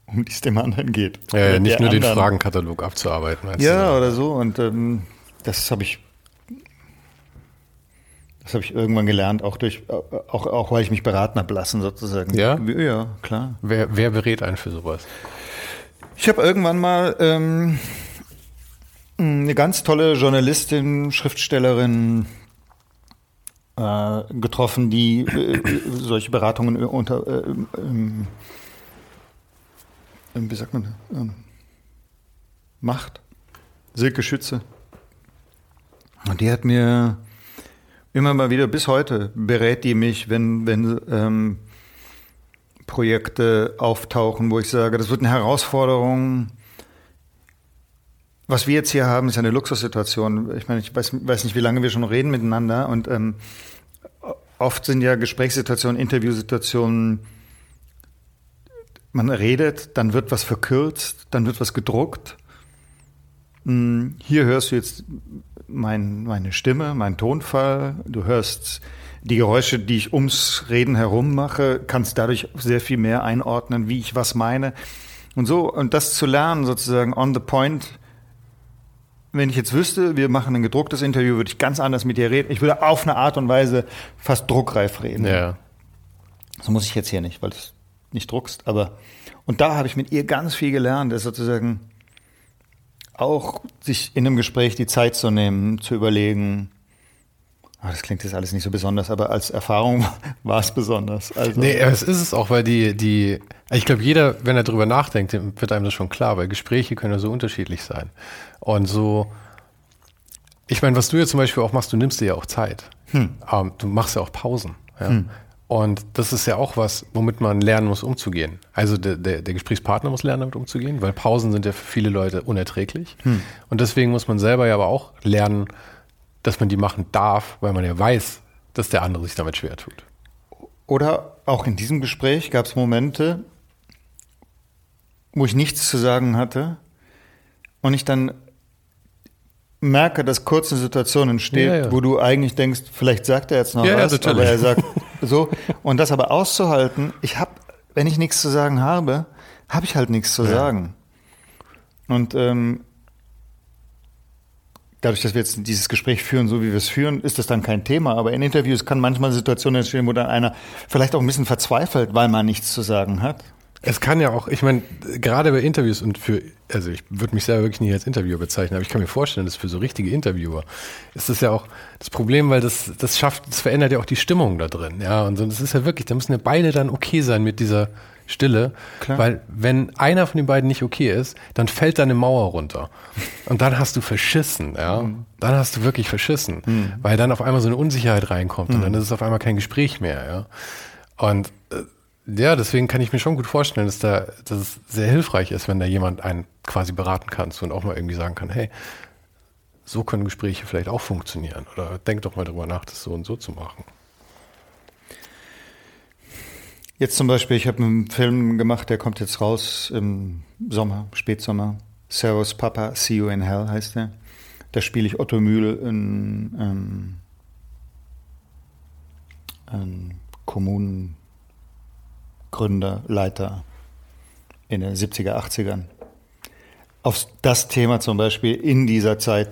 um die es dem anderen geht. Ja, ja nicht nur anderen. den Fragenkatalog abzuarbeiten. Ja, du? oder so. Und ähm, das habe ich, das habe ich irgendwann gelernt, auch durch, auch, auch weil ich mich beraten habe lassen sozusagen. Ja, ja, klar. Wer, wer berät einen für sowas? Ich habe irgendwann mal ähm, eine ganz tolle Journalistin, Schriftstellerin äh, getroffen, die äh, solche Beratungen unter, äh, ähm, ähm, wie sagt man, ähm, macht. Silke Schütze. Und die hat mir immer mal wieder, bis heute, berät die mich, wenn, wenn ähm, Projekte auftauchen, wo ich sage, das wird eine Herausforderung. Was wir jetzt hier haben, ist eine Luxussituation. Ich meine, ich weiß, weiß nicht, wie lange wir schon reden miteinander und ähm, oft sind ja Gesprächssituationen, Interviewsituationen, man redet, dann wird was verkürzt, dann wird was gedruckt. Hm, hier hörst du jetzt mein, meine Stimme, meinen Tonfall, du hörst die Geräusche, die ich ums Reden herum mache, kannst dadurch sehr viel mehr einordnen, wie ich was meine. Und so, und das zu lernen, sozusagen on the point. Wenn ich jetzt wüsste, wir machen ein gedrucktes Interview, würde ich ganz anders mit dir reden. Ich würde auf eine Art und Weise fast druckreif reden. Ja. So muss ich jetzt hier nicht, weil du es nicht druckst. Aber, und da habe ich mit ihr ganz viel gelernt, dass sozusagen auch sich in einem Gespräch die Zeit zu nehmen, zu überlegen, Oh, das klingt jetzt alles nicht so besonders, aber als Erfahrung war es besonders. Also nee, es ist es auch, weil die, die, ich glaube, jeder, wenn er darüber nachdenkt, wird einem das schon klar, weil Gespräche können ja so unterschiedlich sein. Und so, ich meine, was du jetzt zum Beispiel auch machst, du nimmst dir ja auch Zeit. Hm. Ähm, du machst ja auch Pausen. Ja? Hm. Und das ist ja auch was, womit man lernen muss, umzugehen. Also der, der, der, Gesprächspartner muss lernen, damit umzugehen, weil Pausen sind ja für viele Leute unerträglich. Hm. Und deswegen muss man selber ja aber auch lernen, dass man die machen darf, weil man ja weiß, dass der andere sich damit schwer tut. Oder auch in diesem Gespräch gab es Momente, wo ich nichts zu sagen hatte und ich dann merke, dass kurze Situationen entstehen, ja, ja. wo du eigentlich denkst, vielleicht sagt er jetzt noch ja, was, aber er sagt so. Und das aber auszuhalten, ich habe, wenn ich nichts zu sagen habe, habe ich halt nichts zu sagen. Und ähm, dadurch, dass wir jetzt dieses Gespräch führen, so wie wir es führen, ist das dann kein Thema. Aber in Interviews kann manchmal Situationen entstehen, wo dann einer vielleicht auch ein bisschen verzweifelt, weil man nichts zu sagen hat. Es kann ja auch, ich meine, gerade bei Interviews und für, also ich würde mich selber wirklich nicht als Interviewer bezeichnen, aber ich kann mir vorstellen, dass für so richtige Interviewer ist das ja auch das Problem, weil das, das schafft, das verändert ja auch die Stimmung da drin, ja. Und so, das ist ja wirklich, da müssen ja beide dann okay sein mit dieser Stille, Klar. weil wenn einer von den beiden nicht okay ist, dann fällt deine Mauer runter und dann hast du verschissen, ja, mhm. dann hast du wirklich verschissen, mhm. weil dann auf einmal so eine Unsicherheit reinkommt mhm. und dann ist es auf einmal kein Gespräch mehr, ja. Und äh, ja, deswegen kann ich mir schon gut vorstellen, dass da, dass es sehr hilfreich ist, wenn da jemand einen quasi beraten kann und auch mal irgendwie sagen kann, hey, so können Gespräche vielleicht auch funktionieren oder denk doch mal drüber nach, das so und so zu machen. Jetzt zum Beispiel, ich habe einen Film gemacht, der kommt jetzt raus im Sommer, Spätsommer. Servus Papa, See You in Hell heißt der. Da spiele ich Otto Mühl, ein, ähm, ein Kommunengründer, Leiter in den 70er, 80ern. Auf das Thema zum Beispiel in dieser Zeit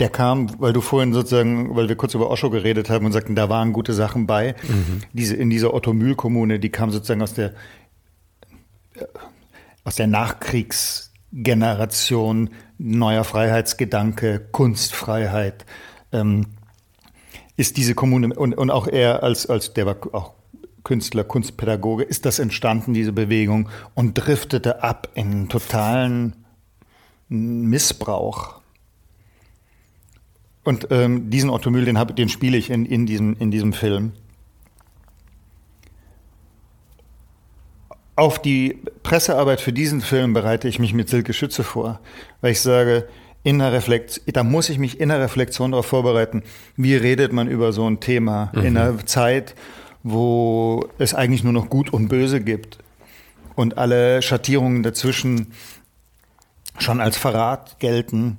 der kam, weil du vorhin sozusagen, weil wir kurz über Osho geredet haben und sagten, da waren gute Sachen bei. Mhm. Diese, in dieser Otto-Mühl-Kommune, die kam sozusagen aus der, aus der Nachkriegsgeneration, neuer Freiheitsgedanke, Kunstfreiheit, ähm, ist diese Kommune, und, und auch er als, als, der war auch Künstler, Kunstpädagoge, ist das entstanden, diese Bewegung, und driftete ab in totalen Missbrauch Und ähm, diesen Ottomühl, den, hab- den spiele ich in, in, diesem, in diesem Film. Auf die Pressearbeit für diesen Film bereite ich mich mit Silke Schütze vor, weil ich sage, in der Reflex da muss ich mich in der Reflexion darauf vorbereiten, wie redet man über so ein Thema in einer Zeit, wo es eigentlich nur noch Gut und Böse gibt und alle Schattierungen dazwischen schon als Verrat gelten,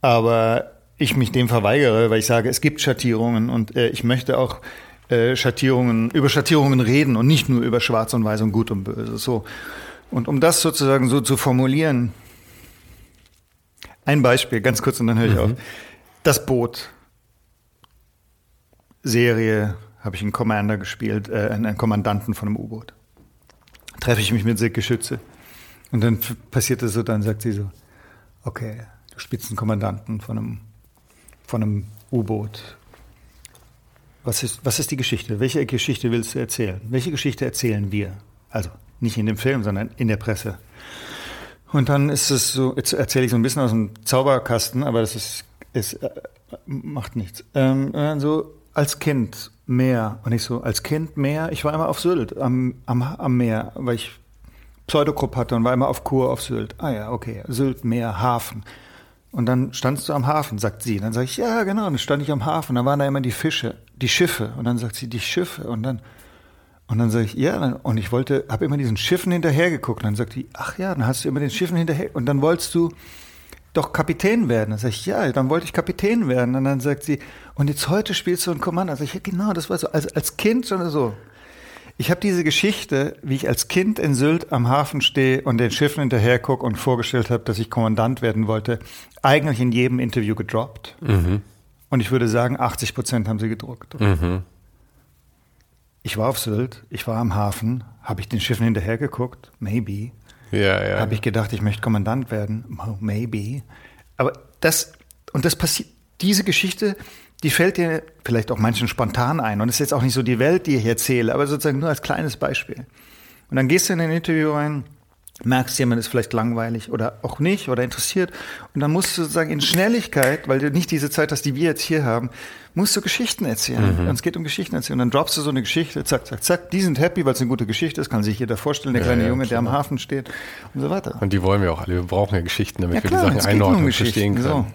aber ich mich dem verweigere, weil ich sage, es gibt Schattierungen und äh, ich möchte auch äh, Schattierungen, über Schattierungen reden und nicht nur über Schwarz und Weiß und Gut und Böse. So. Und um das sozusagen so zu formulieren, ein Beispiel, ganz kurz und dann höre ich auf. Das Boot. Serie habe ich einen Commander gespielt, äh, einen Kommandanten von einem U-Boot. Treffe ich mich mit Silke Schütze. Und dann passiert es so, dann sagt sie so, okay, du spielst einen Kommandanten von einem, von einem U-Boot. Was ist, was ist die Geschichte? Welche Geschichte willst du erzählen? Welche Geschichte erzählen wir? Also nicht in dem Film, sondern in der Presse. Und dann ist es so, jetzt erzähle ich so ein bisschen aus dem Zauberkasten, aber das ist, ist äh, macht nichts. Ähm, so als Kind Meer. Und ich so, als Kind Meer, ich war immer auf Sylt am, am, am Meer, weil ich Pseudokrupp hatte und war immer auf Kur auf Sylt. Ah ja, okay, Sylt, Meer, Hafen. Und dann standst du am Hafen, sagt sie. Dann sage ich, ja, genau. Und dann stand ich am Hafen. Da waren da immer die Fische, die Schiffe. Und dann sagt sie, die Schiffe. Und dann, und dann sage ich, ja. Und ich wollte, habe immer diesen Schiffen hinterher geguckt. Und dann sagt die, ach ja, dann hast du immer den Schiffen hinterher. Und dann wolltest du doch Kapitän werden. Dann sage ich, ja, dann wollte ich Kapitän werden. Und dann sagt sie, und jetzt heute spielst du ein Kommando. Sag ich, ja, genau, das war so. Als, als Kind schon so. Ich habe diese Geschichte, wie ich als Kind in Sylt am Hafen stehe und den Schiffen hinterher gucke und vorgestellt habe, dass ich Kommandant werden wollte, eigentlich in jedem Interview gedroppt. Und ich würde sagen, 80 Prozent haben sie gedruckt. Ich war auf Sylt, ich war am Hafen, habe ich den Schiffen hinterher geguckt, maybe. Ja, ja. Habe ich gedacht, ich möchte Kommandant werden, maybe. Aber das, und das passiert, diese Geschichte, die fällt dir vielleicht auch manchen spontan ein. Und es ist jetzt auch nicht so die Welt, die ich erzähle, aber sozusagen nur als kleines Beispiel. Und dann gehst du in ein Interview rein, merkst, jemand ist vielleicht langweilig oder auch nicht oder interessiert. Und dann musst du sozusagen in Schnelligkeit, weil du nicht diese Zeit hast, die wir jetzt hier haben, musst du Geschichten erzählen. Und es geht um Geschichten erzählen. Und dann droppst du so eine Geschichte, zack, zack, zack. Die sind happy, weil es eine gute Geschichte ist, kann sich jeder vorstellen, der Ja, kleine ja, Junge, der klar. am Hafen steht und so weiter. Und die wollen wir auch alle. Wir brauchen ja Geschichten, damit Ja, wir klar, die Sachen einordnen und verstehen können. so.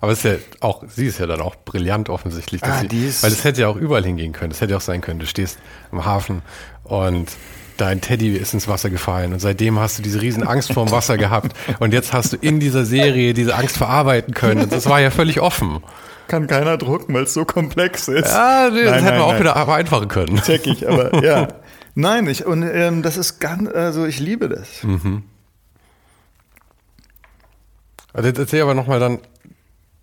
Aber es ist ja auch, sie ist ja dann auch brillant offensichtlich. dass Ah, sie, weil es hätte ja auch überall hingehen können. Es hätte ja auch sein können, du stehst am Hafen und dein Teddy ist ins Wasser gefallen und seitdem hast du diese riesen Angst vorm Wasser gehabt und jetzt hast du in dieser Serie diese Angst verarbeiten können. Und das war ja völlig offen. Kann keiner drucken, weil es so komplex ist. Ja, das Nein, hätten wir auch nein. wieder vereinfachen können. Check ich, aber ja. Nein, ich, und ähm, das ist ganz, also ich liebe das. Also jetzt erzähl aber nochmal dann,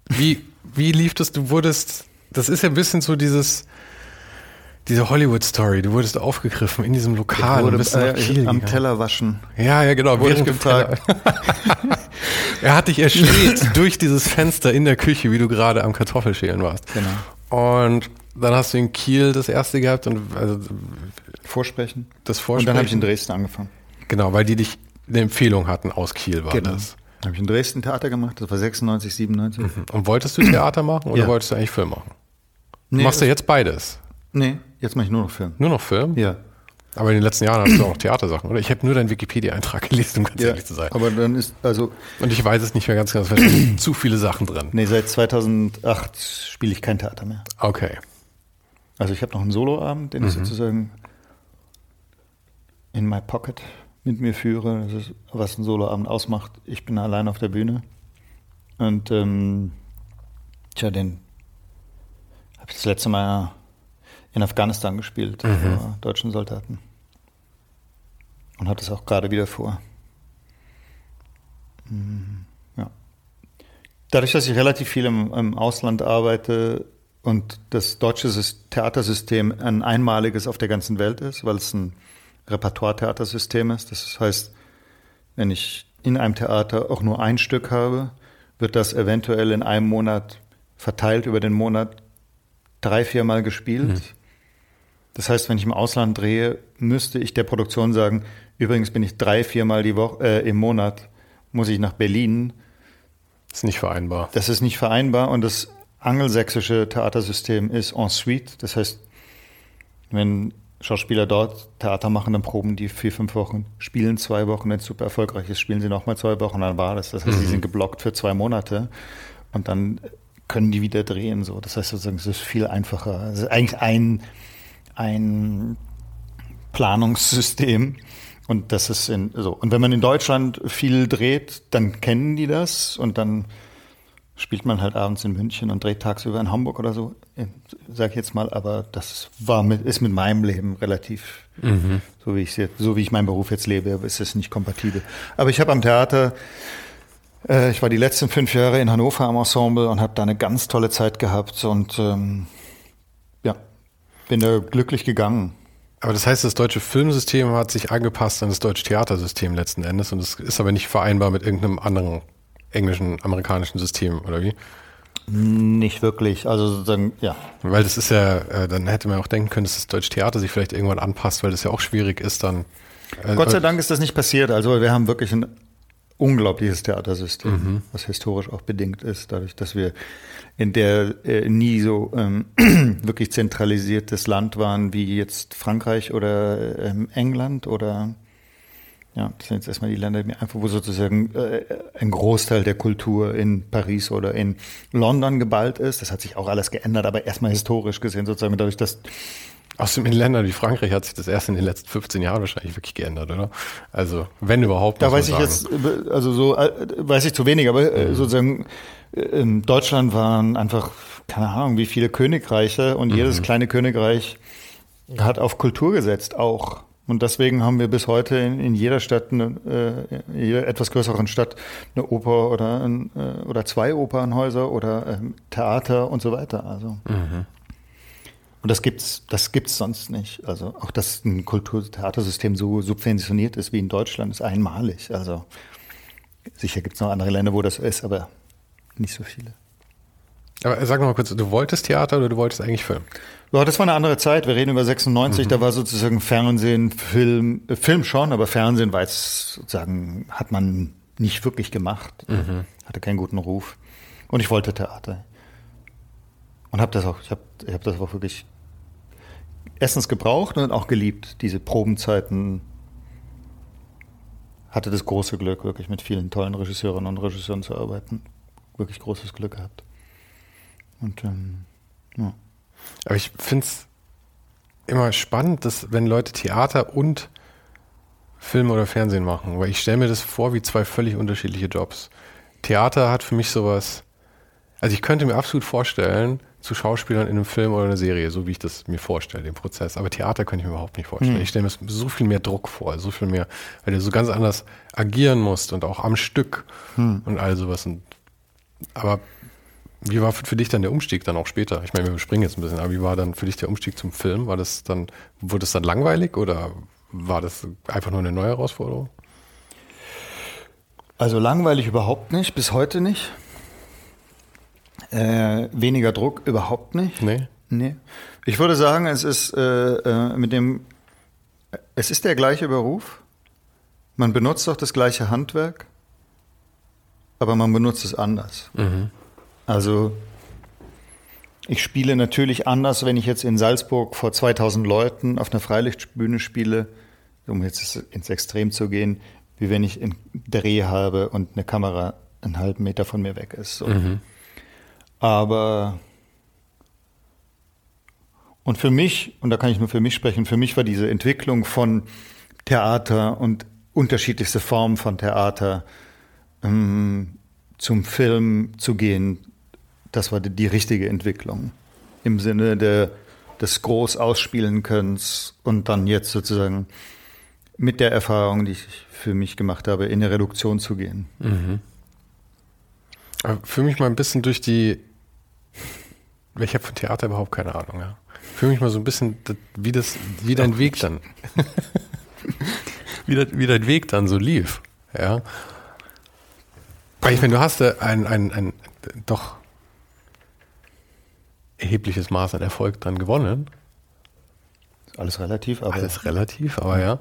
wie, wie lief das? Du wurdest, das ist ja ein bisschen so dieses, diese Hollywood-Story. Du wurdest aufgegriffen in diesem Lokal Wurde, und bist äh, Kiel am gegangen. Teller waschen. Ja, ja, genau. Wurde ich gefragt. Er hat dich erspäht durch dieses Fenster in der Küche, wie du gerade am Kartoffelschälen warst. Genau. Und dann hast du in Kiel das erste gehabt und also Vorsprechen. das Und Vorsprechen. dann habe ich in Dresden angefangen. Genau, weil die dich eine Empfehlung hatten aus Kiel war Genau. das. Habe ich in Dresden Theater gemacht, das war 96, 97. Und wolltest du Theater machen oder Ja. wolltest du eigentlich Film machen? Nee, du machst ja das- jetzt beides. Nee, jetzt mache ich nur noch Film. Nur noch Film? Ja. Aber in den letzten Jahren hast du auch noch Theatersachen, oder? Ich habe nur deinen Wikipedia-Eintrag gelesen, um ganz ja. ehrlich zu sein. Aber dann ist, also, Und ich weiß es nicht mehr ganz genau, es sind zu viele Sachen drin. nee, seit 2008 spiele ich kein Theater mehr. Okay. Also ich habe noch einen Soloabend, den ich sozusagen in my pocket mit mir führe. Das ist, was ein Soloabend ausmacht. Ich bin allein auf der Bühne. Und ähm, tja, den habe ich das letzte Mal in Afghanistan gespielt, vor deutschen Soldaten. Und habe das auch gerade wieder vor. Mm, Ja. Dadurch, dass ich relativ viel im, im Ausland arbeite und das deutsche Sys- Theatersystem ein einmaliges auf der ganzen Welt ist, weil es ein Repertoire-Theatersystem ist. Das heißt, wenn ich in einem Theater auch nur ein Stück habe, wird das eventuell in einem Monat verteilt über den Monat drei, viermal gespielt. Das heißt, wenn ich im Ausland drehe, müsste ich der Produktion sagen, übrigens bin ich drei, viermal die Woche, äh, im Monat, muss ich nach Berlin Ist nicht vereinbar. Das ist nicht vereinbar und das angelsächsische Theatersystem ist en suite. Das heißt, wenn Schauspieler dort Theater machen, dann proben die vier, fünf Wochen, spielen zwei Wochen, wenn es super erfolgreich ist, spielen sie nochmal zwei Wochen, dann war das. Das heißt, mhm. sie sind geblockt für zwei Monate und dann können die wieder drehen. So. Das heißt sozusagen, es ist viel einfacher. Es ist eigentlich ein, ein Planungssystem. Und das ist in, so. Und wenn man in Deutschland viel dreht, dann kennen die das und dann spielt man halt abends in München und dreht tagsüber in Hamburg oder so, sag ich jetzt mal, aber das war mit, ist mit meinem Leben relativ, mhm. so wie ich jetzt, so wie ich meinen Beruf jetzt lebe, ist es nicht kompatibel. Aber ich habe am Theater, äh, ich war die letzten fünf Jahre in Hannover am Ensemble und habe da eine ganz tolle Zeit gehabt und ähm, bin da glücklich gegangen. Aber das heißt, das deutsche Filmsystem hat sich angepasst an das deutsche Theatersystem letzten Endes und es ist aber nicht vereinbar mit irgendeinem anderen englischen, amerikanischen System, oder wie? Nicht wirklich. Also sozusagen, ja. Weil das ist ja, äh, dann hätte man auch denken können, dass das deutsche Theater sich vielleicht irgendwann anpasst, weil das ja auch schwierig ist dann. Äh, Gott sei Dank ist das nicht passiert. Also wir haben wirklich ein unglaubliches Theatersystem, mhm. was historisch auch bedingt ist, dadurch, dass wir in der äh, nie so ähm, wirklich zentralisiertes Land waren wie jetzt Frankreich oder ähm, England oder ja, das sind jetzt erstmal die Länder, einfach wo sozusagen äh, ein Großteil der Kultur in Paris oder in London geballt ist. Das hat sich auch alles geändert, aber erstmal historisch gesehen sozusagen dadurch, dass Außerdem in Ländern wie Frankreich hat sich das erst in den letzten 15 Jahren wahrscheinlich wirklich geändert, oder? Also, wenn überhaupt. Da weiß ich jetzt, also so, äh, weiß ich zu wenig, aber äh, mhm. sozusagen in Deutschland waren einfach, keine Ahnung, wie viele Königreiche und mhm. jedes kleine Königreich hat auf Kultur gesetzt auch. Und deswegen haben wir bis heute in, in jeder Stadt, eine, äh, in jeder etwas größeren Stadt, eine Oper oder, ein, äh, oder zwei Opernhäuser oder ähm, Theater und so weiter. Also. Mhm. Und das gibt's, das gibt's sonst nicht. Also auch, dass ein Kulturtheatersystem so subventioniert ist wie in Deutschland, ist einmalig. Also sicher gibt's noch andere Länder, wo das ist, aber nicht so viele. Aber sag mal kurz, du wolltest Theater oder du wolltest eigentlich Film? Ja, das war eine andere Zeit. Wir reden über 96. Mhm. Da war sozusagen Fernsehen, Film, äh, Film schon, aber Fernsehen war jetzt sozusagen, hat man nicht wirklich gemacht. Mhm. Hatte keinen guten Ruf. Und ich wollte Theater. Und habe das auch, ich habe ich hab das auch wirklich erstens gebraucht und auch geliebt, diese Probenzeiten. Hatte das große Glück, wirklich mit vielen tollen Regisseurinnen und Regisseuren zu arbeiten. Wirklich großes Glück gehabt. Und ähm, ja. Aber ich finde es immer spannend, dass wenn Leute Theater und Film oder Fernsehen machen, weil ich stelle mir das vor wie zwei völlig unterschiedliche Jobs. Theater hat für mich sowas, also ich könnte mir absolut vorstellen, zu Schauspielern in einem Film oder einer Serie, so wie ich das mir vorstelle, den Prozess. Aber Theater könnte ich mir überhaupt nicht vorstellen. Hm. Ich stelle mir so viel mehr Druck vor, so viel mehr, weil du so ganz anders agieren musst und auch am Stück hm. und all sowas. Und, aber wie war für dich dann der Umstieg dann auch später? Ich meine, wir springen jetzt ein bisschen, aber wie war dann für dich der Umstieg zum Film? War das dann, wurde es dann langweilig oder war das einfach nur eine neue Herausforderung? Also langweilig überhaupt nicht, bis heute nicht. Äh, weniger Druck überhaupt nicht. Nee. Nee. Ich würde sagen, es ist äh, äh, mit dem, es ist der gleiche Beruf. Man benutzt auch das gleiche Handwerk, aber man benutzt es anders. Mhm. Also ich spiele natürlich anders, wenn ich jetzt in Salzburg vor 2000 Leuten auf einer Freilichtbühne spiele, um jetzt ins Extrem zu gehen, wie wenn ich einen Dreh habe und eine Kamera einen halben Meter von mir weg ist. So. Mhm. Aber und für mich, und da kann ich nur für mich sprechen, für mich war diese Entwicklung von Theater und unterschiedlichste Formen von Theater ähm, zum Film zu gehen, das war die, die richtige Entwicklung. Im Sinne der, des groß ausspielen Könnens und dann jetzt sozusagen mit der Erfahrung, die ich für mich gemacht habe, in eine Reduktion zu gehen. Mhm. Fühle mich mal ein bisschen durch die. Ich habe von Theater überhaupt keine Ahnung, ja. Fühle mich mal so ein bisschen, wie das, wie dein Weg dann. wie, wie dein Weg dann so lief. Ja. Weil ich meine, du hast ein, ein, ein doch erhebliches Maß an Erfolg dann gewonnen. Alles relativ, aber. Alles relativ, aber ja.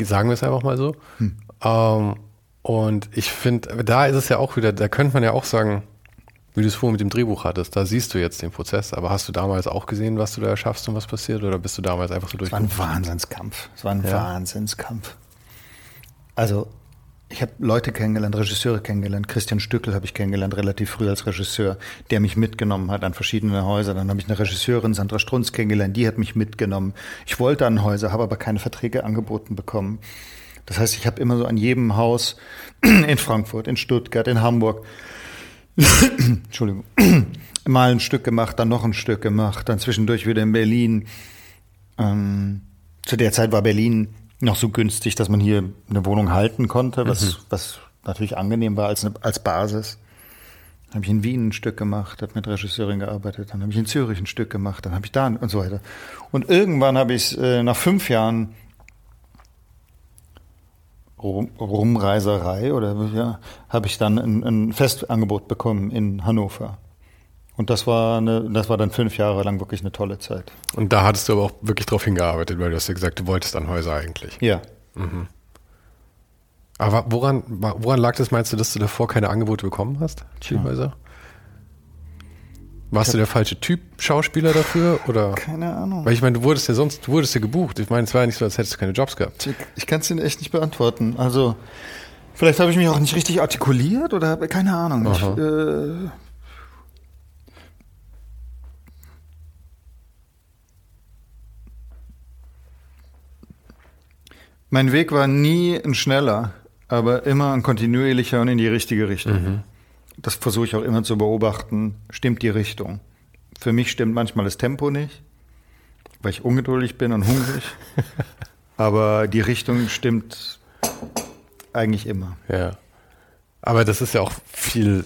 Sagen wir es einfach mal so. Hm. Ähm, Und ich finde, da ist es ja auch wieder, da könnte man ja auch sagen, wie du es vorhin mit dem Drehbuch hattest, da siehst du jetzt den Prozess, aber hast du damals auch gesehen, was du da erschaffst und was passiert oder bist du damals einfach so durch? Es war ein Wahnsinnskampf. Es war ein ja. Wahnsinnskampf. Also, ich habe Leute kennengelernt, Regisseure kennengelernt. Christian Stückel habe ich kennengelernt, relativ früh als Regisseur, der mich mitgenommen hat an verschiedene Häuser. Dann habe ich eine Regisseurin, Sandra Strunz, kennengelernt, die hat mich mitgenommen. Ich wollte an Häuser, habe aber keine Verträge angeboten bekommen. Das heißt, ich habe immer so an jedem Haus in Frankfurt, in Stuttgart, in Hamburg, Entschuldigung, mal ein Stück gemacht, dann noch ein Stück gemacht, dann zwischendurch wieder in Berlin. Ähm, zu der Zeit war Berlin noch so günstig, dass man hier eine Wohnung halten konnte, was, mhm. was natürlich angenehm war als, eine, als Basis. Dann habe ich in Wien ein Stück gemacht, habe mit Regisseurin gearbeitet, dann habe ich in Zürich ein Stück gemacht, dann habe ich da und so weiter. Und irgendwann habe ich äh, nach fünf Jahren Rumreiserei oder ja, habe ich dann ein, ein Festangebot bekommen in Hannover. Und das war eine, das war dann fünf Jahre lang wirklich eine tolle Zeit. Und da hattest du aber auch wirklich drauf hingearbeitet, weil du hast ja gesagt, du wolltest an Häuser eigentlich. Ja. Mhm. Aber woran, woran lag das, meinst du, dass du davor keine Angebote bekommen hast? Skiehäuser? Warst du der falsche Typ Schauspieler dafür oder? Keine Ahnung. Weil ich meine, du wurdest ja sonst, du wurdest ja gebucht. Ich meine, es war ja nicht so, als hättest du keine Jobs gehabt. Ich, ich kann es dir echt nicht beantworten. Also vielleicht habe ich mich auch nicht richtig artikuliert oder keine Ahnung. Ich, äh, mein Weg war nie ein schneller, aber immer ein kontinuierlicher und in die richtige Richtung. Mhm das versuche ich auch immer zu beobachten, stimmt die Richtung. Für mich stimmt manchmal das Tempo nicht, weil ich ungeduldig bin und hungrig. Aber die Richtung stimmt eigentlich immer. Ja. Aber das ist ja auch viel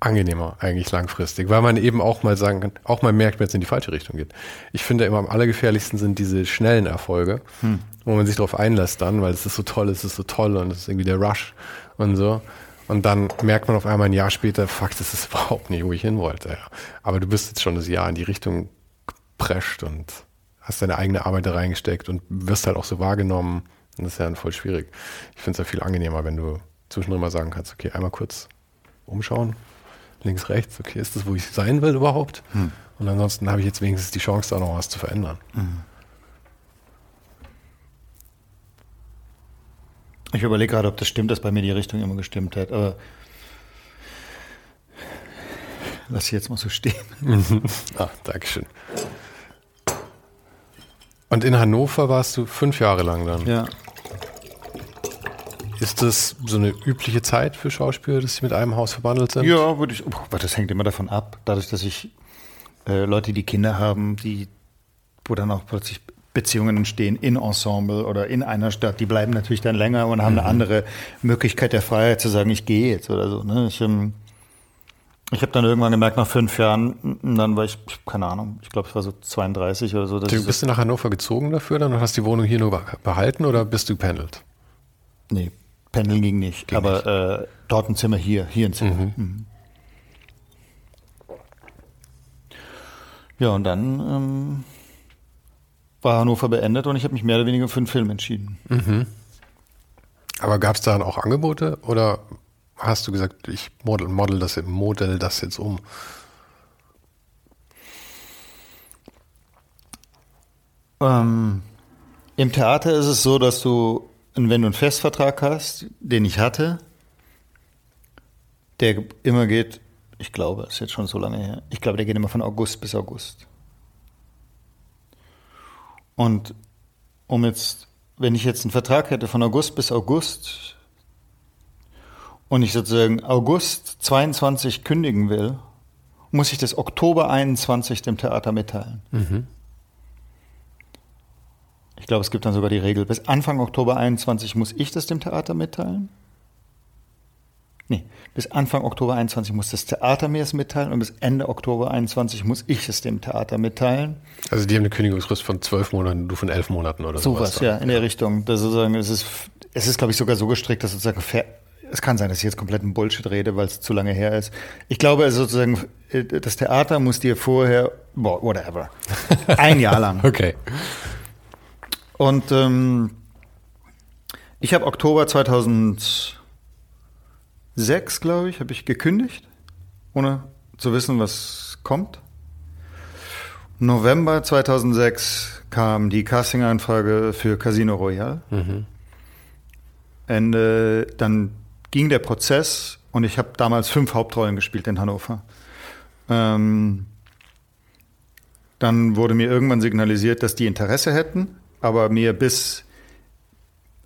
angenehmer eigentlich langfristig, weil man eben auch mal sagen kann, auch mal merkt, wenn es in die falsche Richtung geht. Ich finde immer am allergefährlichsten sind diese schnellen Erfolge, hm. wo man sich darauf einlässt dann, weil es ist so toll, es ist so toll und es ist irgendwie der Rush und so. Und dann merkt man auf einmal ein Jahr später, fuck, das ist überhaupt nicht, wo ich hin wollte. Ja. Aber du bist jetzt schon das Jahr in die Richtung geprescht und hast deine eigene Arbeit da reingesteckt und wirst halt auch so wahrgenommen. Und das ist ja dann voll schwierig. Ich finde es ja viel angenehmer, wenn du zwischendrin mal sagen kannst, okay, einmal kurz umschauen, links, rechts, okay, ist das, wo ich sein will überhaupt? Hm. Und ansonsten habe ich jetzt wenigstens die Chance, da noch was zu verändern. Hm. Ich überlege gerade, ob das stimmt, dass bei mir die Richtung immer gestimmt hat. Aber lass ich jetzt mal so stehen. Mhm. Ah, Dankeschön. Und in Hannover warst du fünf Jahre lang dann? Ja. Ist das so eine übliche Zeit für Schauspieler, dass sie mit einem Haus verbandelt sind? Ja, würde ich. Oh, das hängt immer davon ab. Dadurch, dass ich äh, Leute, die Kinder haben, die, wo dann auch plötzlich Beziehungen entstehen in Ensemble oder in einer Stadt, die bleiben natürlich dann länger und haben mhm. eine andere Möglichkeit der Freiheit zu sagen, ich gehe jetzt oder so. Ne? Ich, ähm, ich habe dann irgendwann gemerkt, nach fünf Jahren, dann war ich, keine Ahnung, ich glaube, es war so 32 oder so. du bist so, du nach Hannover gezogen dafür dann und hast die Wohnung hier nur behalten oder bist du pendelt? Nee, pendeln ging nicht, ging aber nicht. Äh, dort ein Zimmer, hier, hier ein Zimmer. Mhm. Mhm. Ja, und dann... Ähm, war Hannover beendet und ich habe mich mehr oder weniger für einen Film entschieden. Mhm. Aber gab es da dann auch Angebote oder hast du gesagt, ich model, model das, model das jetzt um? Ähm, Im Theater ist es so, dass du, wenn du einen Festvertrag hast, den ich hatte, der immer geht, ich glaube, ist jetzt schon so lange her, ich glaube, der geht immer von August bis August. Und um jetzt, wenn ich jetzt einen Vertrag hätte von August bis August und ich sozusagen August 22 kündigen will, muss ich das Oktober 21 dem Theater mitteilen. Mhm. Ich glaube, es gibt dann sogar die Regel, bis Anfang Oktober 21 muss ich das dem Theater mitteilen. Nee, bis Anfang Oktober 21 muss das Theater mir es mitteilen und bis Ende Oktober 21 muss ich es dem Theater mitteilen. Also die haben eine Kündigungsfrist von zwölf Monaten, du von elf Monaten oder so. Sowas, ja, in der Richtung. Das sozusagen, es ist, es ist, glaube ich, sogar so gestrickt, dass sozusagen fair, es kann sein, dass ich jetzt komplett einen Bullshit rede, weil es zu lange her ist. Ich glaube also sozusagen, das Theater muss dir vorher, boah, whatever, ein Jahr lang. okay. Und ähm, Ich habe Oktober 2006, glaube ich, habe ich gekündigt, ohne zu wissen, was kommt. November 2006 kam die Casting-Anfrage für Casino Royale. Mhm. Ende, dann ging der Prozess und ich habe damals fünf Hauptrollen gespielt in Hannover. Ähm, dann wurde mir irgendwann signalisiert, dass die Interesse hätten, aber mir bis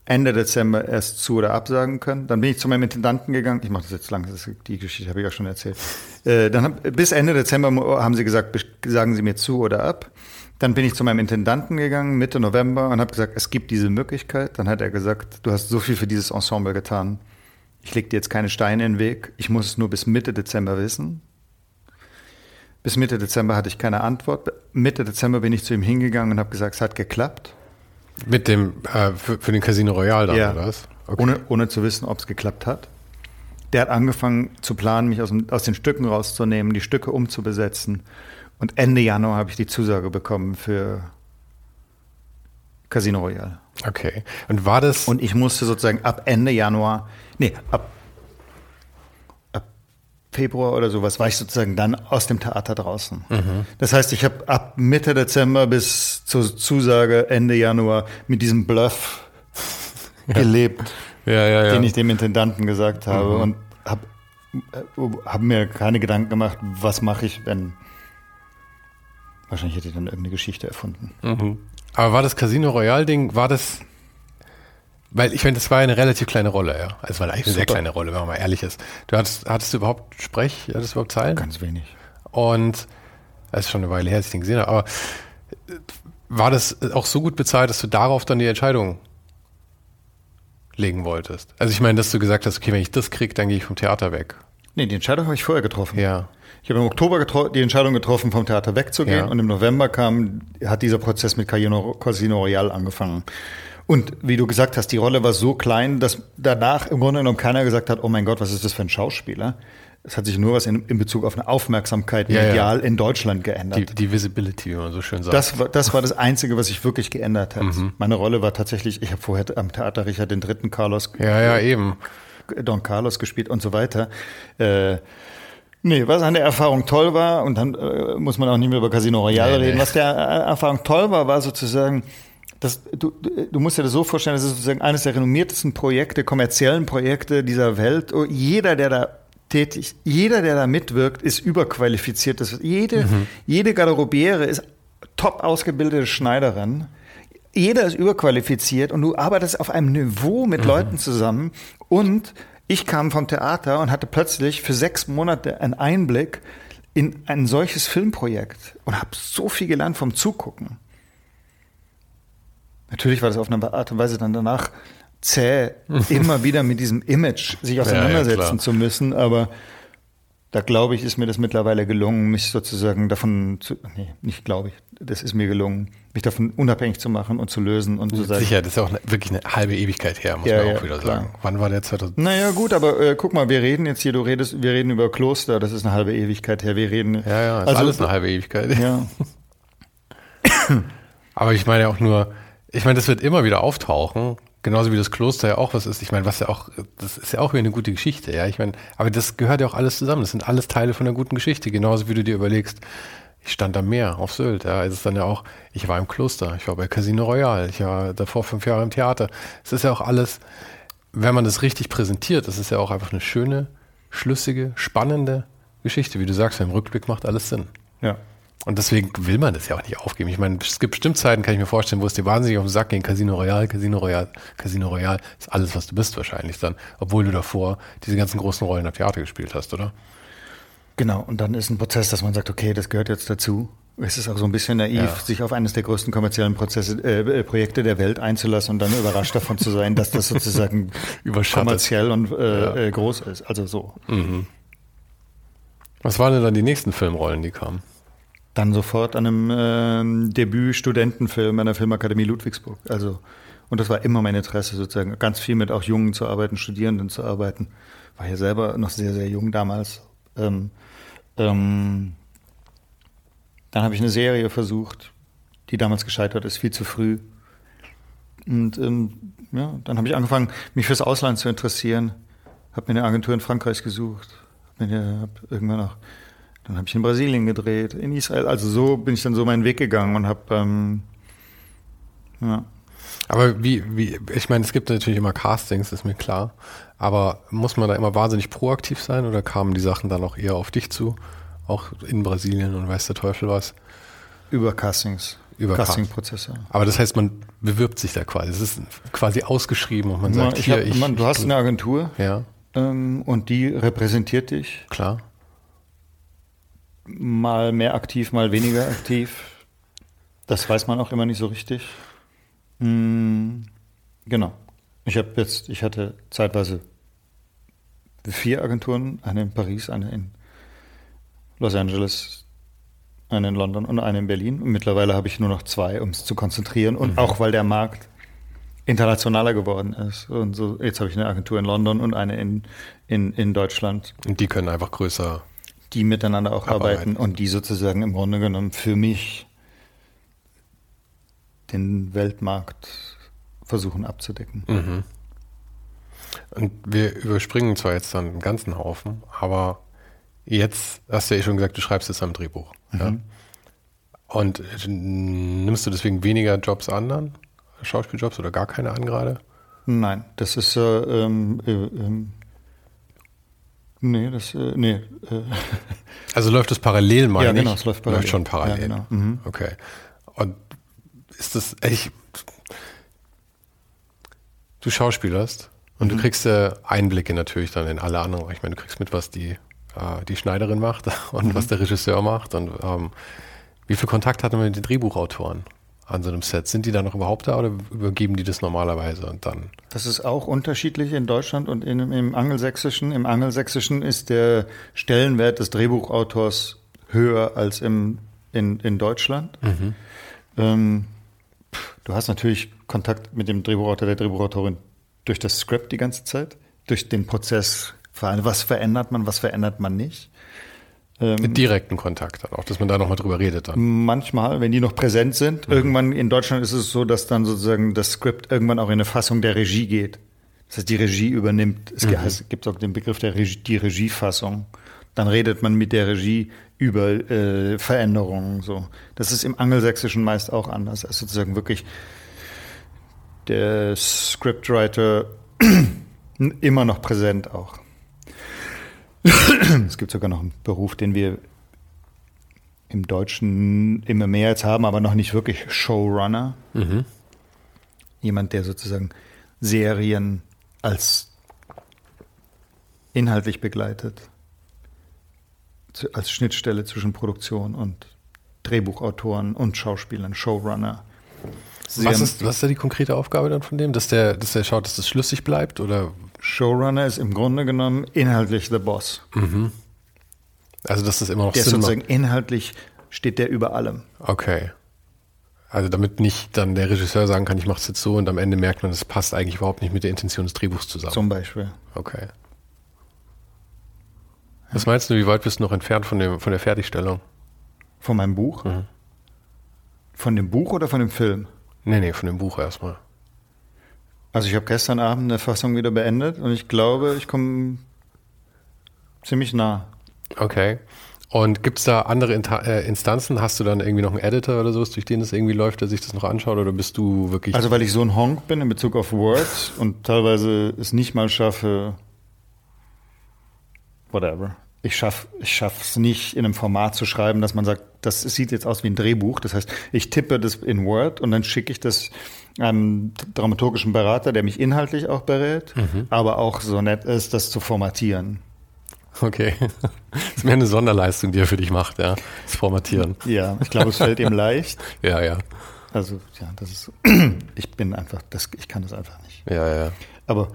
Ende Dezember erst zu oder absagen können. Dann bin ich zu meinem Intendanten gegangen. Ich mache das jetzt lang, das ist, die Geschichte habe ich ja schon erzählt. Äh, dann hab, bis Ende Dezember haben sie gesagt, sagen Sie mir zu oder ab. Dann bin ich zu meinem Intendanten gegangen, Mitte November, und habe gesagt, es gibt diese Möglichkeit. Dann hat er gesagt, du hast so viel für dieses Ensemble getan. Ich leg dir jetzt keine Steine in den Weg. Ich muss es nur bis Mitte Dezember wissen. Bis Mitte Dezember hatte ich keine Antwort. Mitte Dezember bin ich zu ihm hingegangen und habe gesagt, es hat geklappt. Mit dem, äh, für, für, den Casino Royale dann, ja. oder was? Okay. Ohne, ohne zu wissen, ob es geklappt hat. Der hat angefangen zu planen, mich aus, aus den Stücken rauszunehmen, die Stücke umzubesetzen. Und Ende Januar habe ich die Zusage bekommen für Casino Royale. Okay. Und war das. Und ich musste sozusagen ab Ende Januar, nee, ab Februar oder sowas, war ich sozusagen dann aus dem Theater draußen. Mhm. Das heißt, ich habe ab Mitte Dezember bis zur Zusage Ende Januar mit diesem Bluff ja. gelebt, ja, ja, den ich dem Intendanten gesagt habe mhm. und habe hab mir keine Gedanken gemacht, was mache ich, wenn. Wahrscheinlich hätte ich dann irgendeine Geschichte erfunden. Mhm. Aber war das Casino Royale-Ding, war das. Weil ich meine, das war eine relativ kleine Rolle, ja. Also war eigentlich eine sehr kleine Rolle, wenn man mal ehrlich ist. Du hattest, hattest du überhaupt Sprech, hattest du überhaupt Zeilen? Ganz wenig. Und es ist schon eine Weile her, dass ich den gesehen habe, aber war das auch so gut bezahlt, dass du darauf dann die Entscheidung legen wolltest? Also ich meine, dass du gesagt hast, okay, wenn ich das kriege, dann gehe ich vom Theater weg. Nee, die Entscheidung habe ich vorher getroffen. Ja. Ich habe im Oktober die Entscheidung getroffen, vom Theater wegzugehen ja. und im November kam, hat dieser Prozess mit Casino Royale angefangen. Und wie du gesagt hast, die Rolle war so klein, dass danach im Grunde genommen keiner gesagt hat, oh mein Gott, was ist das für ein Schauspieler? Es hat sich nur was in, in Bezug auf eine Aufmerksamkeit ja, medial ja. in Deutschland geändert. Die, die, Visibility, wie man so schön sagt. Das war, das war das Einzige, was sich wirklich geändert hat. Mhm. Meine Rolle war tatsächlich, ich habe vorher am Theater Richard den dritten Carlos. Ja, ja, eben. Don Carlos gespielt und so weiter. Äh, Nee, was an der Erfahrung toll war, und dann äh, muss man auch nicht mehr über Casino Royale nee, reden, nee. was der äh, Erfahrung toll war, war sozusagen, das, du, du musst dir das so vorstellen, das ist sozusagen eines der renommiertesten Projekte, kommerziellen Projekte dieser Welt. Oh, jeder, der da tätig, jeder, der da mitwirkt, ist überqualifiziert. Das, jede, mhm. jede Garderobiere ist top ausgebildete Schneiderin. Jeder ist überqualifiziert und du arbeitest auf einem Niveau mit mhm. Leuten zusammen und ich kam vom Theater und hatte plötzlich für sechs Monate einen Einblick in ein solches Filmprojekt und habe so viel gelernt vom Zugucken. Natürlich war das auf eine Art und Weise dann danach zäh, immer wieder mit diesem Image sich auseinandersetzen ja, ja, zu müssen, aber da glaube ich, ist mir das mittlerweile gelungen, mich sozusagen davon zu, nee, nicht glaube ich, das ist mir gelungen, mich davon unabhängig zu machen und zu lösen und zu sagen. Sicher, das ist auch eine, wirklich eine halbe Ewigkeit her, muss ja, man auch ja, wieder klar. sagen. Wann war der 2000? Naja, gut, aber äh, guck mal, wir reden jetzt hier, du redest, wir reden über Kloster, das ist eine halbe Ewigkeit her, wir reden. Ja, ja, ist also, alles eine halbe Ewigkeit. Ja. aber ich meine auch nur, ich meine, das wird immer wieder auftauchen, Genauso wie das Kloster ja auch was ist. Ich meine, was ja auch, das ist ja auch wieder eine gute Geschichte, ja. Ich meine, aber das gehört ja auch alles zusammen. Das sind alles Teile von einer guten Geschichte. Genauso wie du dir überlegst, ich stand am Meer auf Sylt, ja. Es ist dann ja auch, ich war im Kloster, ich war bei Casino Royale, ich war davor fünf Jahre im Theater. Es ist ja auch alles, wenn man das richtig präsentiert, das ist ja auch einfach eine schöne, schlüssige, spannende Geschichte. Wie du sagst, im Rückblick macht alles Sinn. Ja. Und deswegen will man das ja auch nicht aufgeben. Ich meine, es gibt bestimmt Zeiten, kann ich mir vorstellen, wo es dir wahnsinnig auf den Sack ging. Casino Royale, Casino Royale, Casino Royale ist alles, was du bist wahrscheinlich dann, obwohl du davor diese ganzen großen Rollen am Theater gespielt hast, oder? Genau, und dann ist ein Prozess, dass man sagt, okay, das gehört jetzt dazu. Es ist auch so ein bisschen naiv, ja. sich auf eines der größten kommerziellen Prozesse, äh, Projekte der Welt einzulassen und dann überrascht davon zu sein, dass das sozusagen kommerziell und äh, ja. äh, groß ist. Also so. Mhm. Was waren denn dann die nächsten Filmrollen, die kamen? Dann sofort an einem äh, Debüt-Studentenfilm an der Filmakademie Ludwigsburg. Also, und das war immer mein Interesse, sozusagen ganz viel mit auch Jungen zu arbeiten, Studierenden zu arbeiten. War ja selber noch sehr, sehr jung damals. Ähm, ähm, dann habe ich eine Serie versucht, die damals gescheitert ist, viel zu früh. Und ähm, ja, dann habe ich angefangen, mich fürs Ausland zu interessieren. Habe mir eine Agentur in Frankreich gesucht. Hab mir, hab irgendwann auch, dann habe ich in Brasilien gedreht, in Israel. Also so bin ich dann so meinen Weg gegangen und habe ähm, ja. Aber wie, wie, ich meine, es gibt natürlich immer Castings, ist mir klar. Aber muss man da immer wahnsinnig proaktiv sein oder kamen die Sachen dann auch eher auf dich zu? Auch in Brasilien und weiß der Teufel was? Über Castings. Über Casting-Prozesse. Aber das heißt, man bewirbt sich da quasi. Es ist quasi ausgeschrieben und man sagt, ich hier, hab, ich, man, du hast eine Agentur. Ja. Ähm, und die repräsentiert dich. Klar. Mal mehr aktiv, mal weniger aktiv. Das weiß man auch immer nicht so richtig. Mhm. Genau. Ich habe jetzt, ich hatte zeitweise vier Agenturen, eine in Paris, eine in Los Angeles, eine in London und eine in Berlin. Und mittlerweile habe ich nur noch zwei, um es zu konzentrieren. Und mhm. auch weil der Markt internationaler geworden ist. Und so, jetzt habe ich eine Agentur in London und eine in, in, in Deutschland. Und die können einfach größer. Die miteinander auch arbeiten, arbeiten und die sozusagen im Grunde genommen für mich den Weltmarkt versuchen abzudecken. Mhm. Und wir überspringen zwar jetzt dann einen ganzen Haufen, aber jetzt hast du ja eh schon gesagt, du schreibst jetzt am Drehbuch. Mhm. Ja? Und nimmst du deswegen weniger Jobs an dann? Schauspieljobs oder gar keine an gerade? Nein, das ist äh, ähm, äh, ähm, nee, das äh, nee. Äh. Also läuft das parallel, meine ja, genau, es läuft parallel. Läuft schon parallel. Ja, genau. Mhm. Okay. Und ist das echt. Du schauspielerst und mhm. du kriegst äh, Einblicke natürlich dann in alle anderen. Ich meine, du kriegst mit, was die, äh, die Schneiderin macht und mhm. was der Regisseur macht. Und ähm, wie viel Kontakt hat man mit den Drehbuchautoren an so einem Set? Sind die da noch überhaupt da oder übergeben die das normalerweise und dann? Das ist auch unterschiedlich in Deutschland und in, im Angelsächsischen. Im Angelsächsischen ist der Stellenwert des Drehbuchautors höher als im, in, in Deutschland. Mhm. Ähm, Du hast natürlich Kontakt mit dem Drehbuchautor, der Drehbuchautorin durch das Skript die ganze Zeit, durch den Prozess. Was verändert man, was verändert man nicht? Ähm, mit direkten Kontakt dann auch, dass man da nochmal drüber redet dann. Manchmal, wenn die noch präsent sind. Mhm. Irgendwann in Deutschland ist es so, dass dann sozusagen das Skript irgendwann auch in eine Fassung der Regie geht. Das heißt, die Regie übernimmt. Es mhm. gibt auch den Begriff der Regie, die Regiefassung. Dann redet man mit der Regie über äh, Veränderungen. So. Das ist im Angelsächsischen meist auch anders. Also sozusagen wirklich der Scriptwriter immer noch präsent auch. Es gibt sogar noch einen Beruf, den wir im Deutschen immer mehr jetzt haben, aber noch nicht wirklich Showrunner. Mhm. Jemand, der sozusagen Serien als inhaltlich begleitet als Schnittstelle zwischen Produktion und Drehbuchautoren und Schauspielern, Showrunner. was ist, was ist da die konkrete Aufgabe dann von dem? Dass der, dass der schaut, dass das schlüssig bleibt? Oder? Showrunner ist im Grunde genommen inhaltlich the Boss. Mhm. Also, dass das immer noch der Sinn sozusagen macht. inhaltlich steht der über allem. Okay. Also damit nicht dann der Regisseur sagen kann, ich mache es jetzt so und am Ende merkt man, das passt eigentlich überhaupt nicht mit der Intention des Drehbuchs zusammen. Zum Beispiel. Okay. Was meinst du, wie weit bist du noch entfernt von, dem, von der Fertigstellung? Von meinem Buch? Mhm. Von dem Buch oder von dem Film? Nee, nee, von dem Buch erstmal. Also ich habe gestern Abend eine Fassung wieder beendet und ich glaube, ich komme ziemlich nah. Okay. Und gibt es da andere äh, Instanzen? Hast du dann irgendwie noch einen Editor oder sowas, durch den das irgendwie läuft, der sich das noch anschaut? Oder bist du wirklich. Also, weil ich so ein Honk bin in Bezug auf Word und teilweise es nicht mal schaffe, whatever. Ich schaffe ich schaff's nicht, in einem Format zu schreiben, dass man sagt, das sieht jetzt aus wie ein Drehbuch. Das heißt, ich tippe das in Word und dann schicke ich das einem dramaturgischen Berater, der mich inhaltlich auch berät, mhm. aber auch so nett ist, das zu formatieren. Okay. Das ist mehr eine Sonderleistung, die er für dich macht, ja. Das Formatieren. Ja, ich glaube, es fällt ihm leicht. Ja, ja. Also, ja, das ist, ich bin einfach, das, ich kann das einfach nicht. Ja, ja. Aber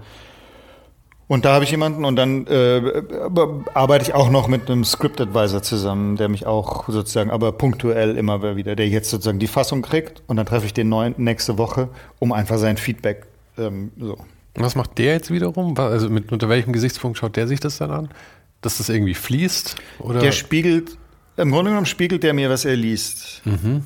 und da habe ich jemanden und dann äh, arbeite ich auch noch mit einem Script Advisor zusammen, der mich auch sozusagen, aber punktuell immer wieder, der jetzt sozusagen die Fassung kriegt und dann treffe ich den neuen nächste Woche, um einfach sein Feedback ähm, so. Was macht der jetzt wiederum? Also mit, unter welchem Gesichtspunkt schaut der sich das dann an? Dass das irgendwie fließt? Oder? Der spiegelt, im Grunde genommen spiegelt der mir, was er liest. Mhm.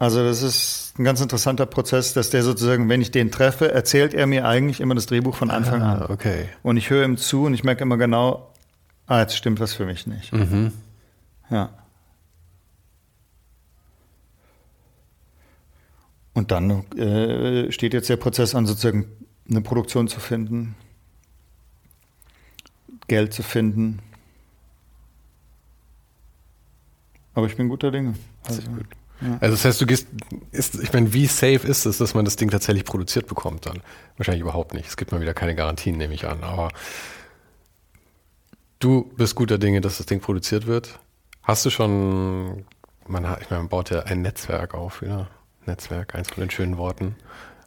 Also das ist ein ganz interessanter Prozess, dass der sozusagen, wenn ich den treffe, erzählt er mir eigentlich immer das Drehbuch von Anfang Ah, an. okay. Und ich höre ihm zu und ich merke immer genau, ah, jetzt stimmt was für mich nicht. Mhm. Ja. Und dann äh, steht jetzt der Prozess an, sozusagen eine Produktion zu finden, Geld zu finden. Aber ich bin guter Dinge. Also, Also das heißt, du gehst, ist, ich meine, wie safe ist es, dass man das Ding tatsächlich produziert bekommt dann? Wahrscheinlich überhaupt nicht. Es gibt mal wieder keine Garantien, nehme ich an. Aber du bist guter Dinge, dass das Ding produziert wird. Hast du schon, man, hat- ich meine, man baut ja ein Netzwerk auf, ja. Netzwerk, eins von den schönen Worten.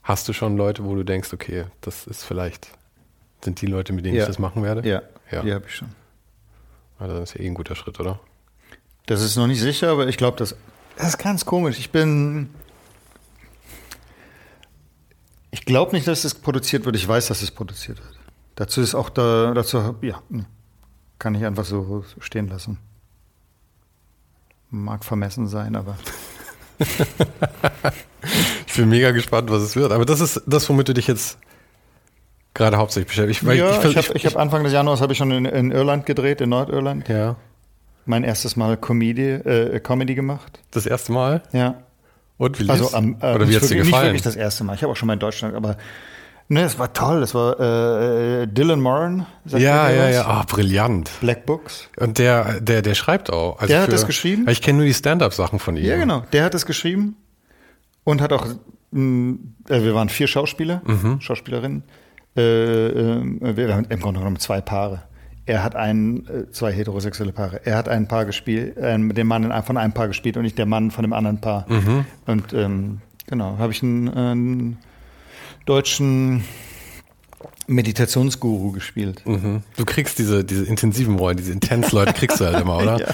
Hast du schon Leute, wo du denkst, okay, das ist vielleicht, sind die Leute, mit denen Ja. ich das machen werde? ja, Ja. die habe ich schon. Also das ist ja eh ein guter Schritt, oder? Das ist noch nicht sicher, aber ich glaube, das, das ist ganz komisch. Ich bin. Ich glaube nicht, dass es produziert wird. Ich weiß, dass es produziert wird. Dazu ist auch da, dazu, ja, kann ich einfach so stehen lassen. Mag vermessen sein, aber. Ich bin mega gespannt, was es wird. Aber das ist das, womit du dich jetzt gerade hauptsächlich beschäftigst. Weil ja, ich, ich, habe ich hab Anfang des Januars habe ich schon in, in Irland gedreht, in Nordirland. ja, Mein erstes Mal Comedy, äh, Comedy gemacht. das erste Mal. Ja. Und wie Also lief's? am, äh, Oder wie nicht hat's dir wirklich- Nicht gefallen? wirklich das erste Mal. Ich habe auch schon mal in Deutschland, aber ne, es war toll. Es war äh, Dylan Moran. Ja, ja, was? ja. Ah, brillant. Black Books. Und der, der, der schreibt auch. Also Der hat das geschrieben? Ich kenne nur die Stand-up-Sachen von ihm. Ja, genau. Der hat es geschrieben und hat auch. Mh, äh, wir waren vier Schauspieler, Mhm. Schauspielerinnen. Äh, äh, wir haben im Grunde genommen zwei Paare. Er hat einen, äh, zwei heterosexuelle Paare. Er hat ein Paar gespielt, äh, den Mann in, von einem Paar gespielt und nicht der Mann von dem anderen Paar. Mhm. Und ähm, genau, habe ich einen, einen deutschen Meditationsguru gespielt. Mhm. Du kriegst diese, diese intensiven Rollen, diese intense Leute kriegst du halt immer, oder? Ja.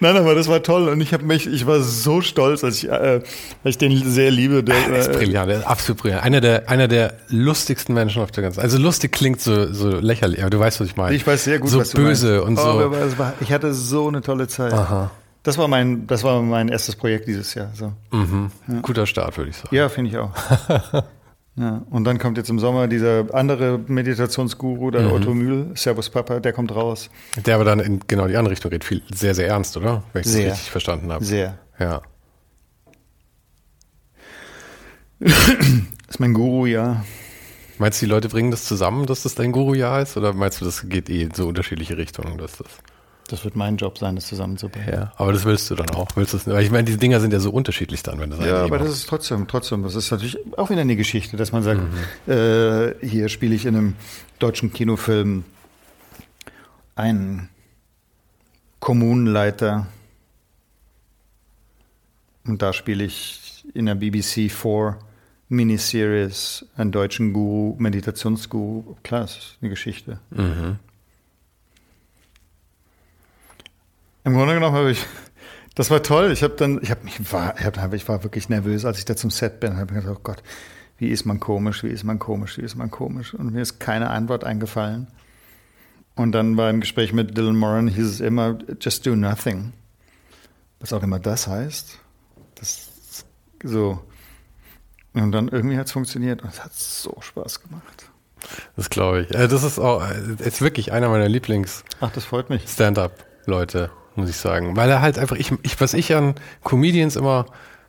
Nein, aber das war toll und ich habe mich, ich war so stolz, als ich, äh, weil ich den sehr liebe. Der, Der ist äh, brillant, der ist absolut brillant. Einer der, einer der lustigsten Menschen auf der ganzen Also lustig klingt so, so lächerlich, aber du weißt, was ich meine. Ich weiß sehr gut, so was du böse meinst. und Oh, so. es war, ich hatte so eine tolle Zeit. Aha. Das war mein, das war mein erstes Projekt dieses Jahr. So. Mhm. Guter Start, würde ich sagen. Ja, finde ich auch. ja. Und dann kommt jetzt im Sommer dieser andere Meditationsguru, Mhm. der Otto Mühl, Servus Papa, der kommt raus. Der aber dann in genau die andere Richtung geht. Viel, sehr, sehr ernst, oder? Wenn ich Sehr. das richtig verstanden habe. Sehr. Ja. ist mein Guru, ja. Meinst du, die Leute bringen das zusammen, dass das dein Guru-Jahr ist? Oder meinst du, das geht eh in so unterschiedliche Richtungen? Dass das Das wird mein Job sein, das zusammenzubringen. ja, aber das willst du dann auch. Willst du weil ich meine, diese Dinger sind ja so unterschiedlich dann, wenn das Ja, aber macht. das ist trotzdem, trotzdem, das ist natürlich auch wieder eine Geschichte, dass man sagt, Mhm. äh, hier spiele ich in einem deutschen Kinofilm einen Kommunenleiter und da spiele ich in der BBC 4 Miniseries einen deutschen Guru, Meditationsguru. Klar, das ist eine Geschichte. Mhm. Im Grunde genommen habe ich, das war toll. Ich habe dann, ich habe mich, war, ich, hab, ich war wirklich nervös, als ich da zum Set bin. Ich habe gedacht, oh Gott, wie ist man komisch, wie ist man komisch, wie ist man komisch. Und mir ist keine Antwort eingefallen. Und dann war im Gespräch mit Dylan Moran, hieß es immer, just do nothing. Was auch immer das heißt. Das so. Und dann irgendwie hat es funktioniert und es hat so Spaß gemacht. Das glaube ich. Äh, Das ist auch, äh, ist wirklich einer meiner Lieblings- Ach, das freut mich. Stand-up-Leute, muss ich sagen. Weil er halt einfach, ich, ich, was ich an Comedians immer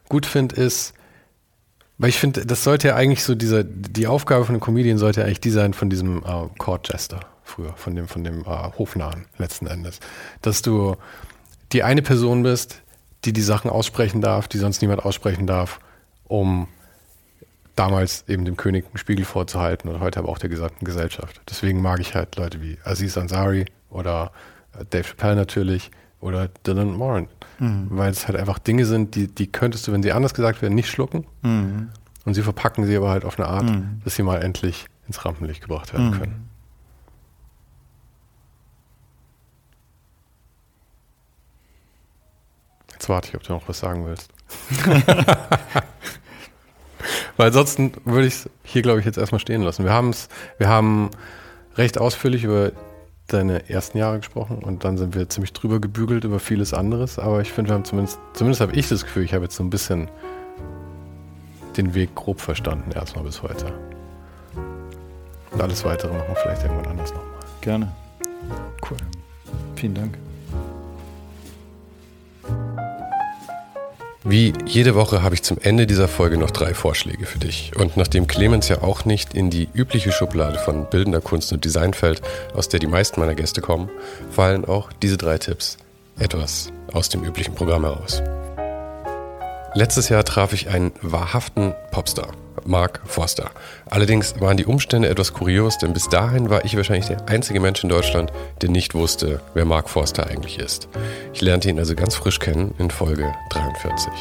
gut finde, ist, weil ich finde, das sollte ja eigentlich so dieser, die Aufgabe von einem Comedian sollte ja eigentlich die sein von diesem äh, Court Jester früher, von dem, von dem äh, Hofnahen letzten Endes. Dass du die eine Person bist, die die Sachen aussprechen darf, die sonst niemand aussprechen darf, um damals eben dem König einen Spiegel vorzuhalten und heute aber auch der gesamten Gesellschaft. Deswegen mag ich halt Leute wie Aziz Ansari oder äh, Dave Chappelle natürlich oder Dylan Moran, weil es halt einfach Dinge sind, die, die könntest du, wenn sie anders gesagt werden, nicht schlucken Mhm. und sie verpacken sie aber halt auf eine Art, Mhm. dass sie mal endlich ins Rampenlicht gebracht werden Mhm. können. Jetzt warte ich, ob du noch was sagen willst. Weil ansonsten würde ich es hier, glaube ich, jetzt erstmal stehen lassen. Wir, haben's, wir haben recht ausführlich über deine ersten Jahre gesprochen und dann sind wir ziemlich drüber gebügelt über vieles anderes. Aber ich finde, wir haben zumindest, zumindest habe ich das Gefühl, ich habe jetzt so ein bisschen den Weg grob verstanden, erstmal bis heute. Und alles weitere machen wir vielleicht irgendwann anders nochmal. Gerne. Cool. Vielen Dank. Wie jede Woche habe ich zum Ende dieser Folge noch drei Vorschläge für dich. Und nachdem Clemens ja auch nicht in die übliche Schublade von bildender Kunst und Design fällt, aus der die meisten meiner Gäste kommen, fallen auch diese drei Tipps etwas aus dem üblichen Programm heraus. Letztes Jahr traf ich einen wahrhaften Popstar, Mark Forster. Allerdings waren die Umstände etwas kurios, denn bis dahin war ich wahrscheinlich der einzige Mensch in Deutschland, der nicht wusste, wer Mark Forster eigentlich ist. Ich lernte ihn also ganz frisch kennen in Folge 43.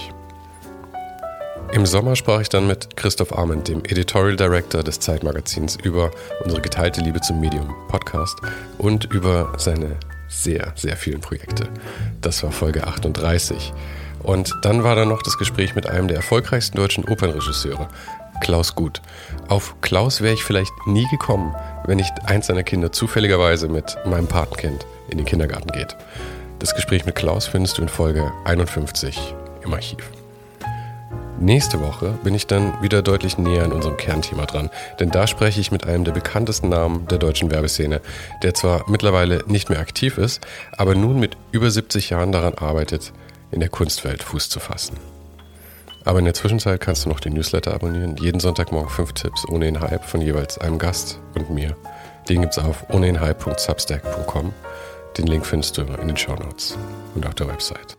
Im Sommer sprach ich dann mit Christoph Arment, dem Editorial Director des Zeitmagazins, über unsere geteilte Liebe zum Medium Podcast und über seine sehr, sehr vielen Projekte. Das war Folge 38. Und dann war da noch das Gespräch mit einem der erfolgreichsten deutschen Opernregisseure, Klaus Gut. Auf Klaus wäre ich vielleicht nie gekommen, wenn nicht eins seiner Kinder zufälligerweise mit meinem Patenkind in den Kindergarten geht. Das Gespräch mit Klaus findest du in Folge 51 im Archiv. Nächste Woche bin ich dann wieder deutlich näher an unserem Kernthema dran, denn da spreche ich mit einem der bekanntesten Namen der deutschen Werbeszene, der zwar mittlerweile nicht mehr aktiv ist, aber nun mit über 70 Jahren daran arbeitet, in der Kunstwelt Fuß zu fassen. Aber in der Zwischenzeit kannst du noch den Newsletter abonnieren. Jeden Sonntagmorgen fünf Tipps ohne den Hype von jeweils einem Gast und mir. Den gibt's auf ohnedenhype.substack.com. Den Link findest du in den Show Notes und auf der Website.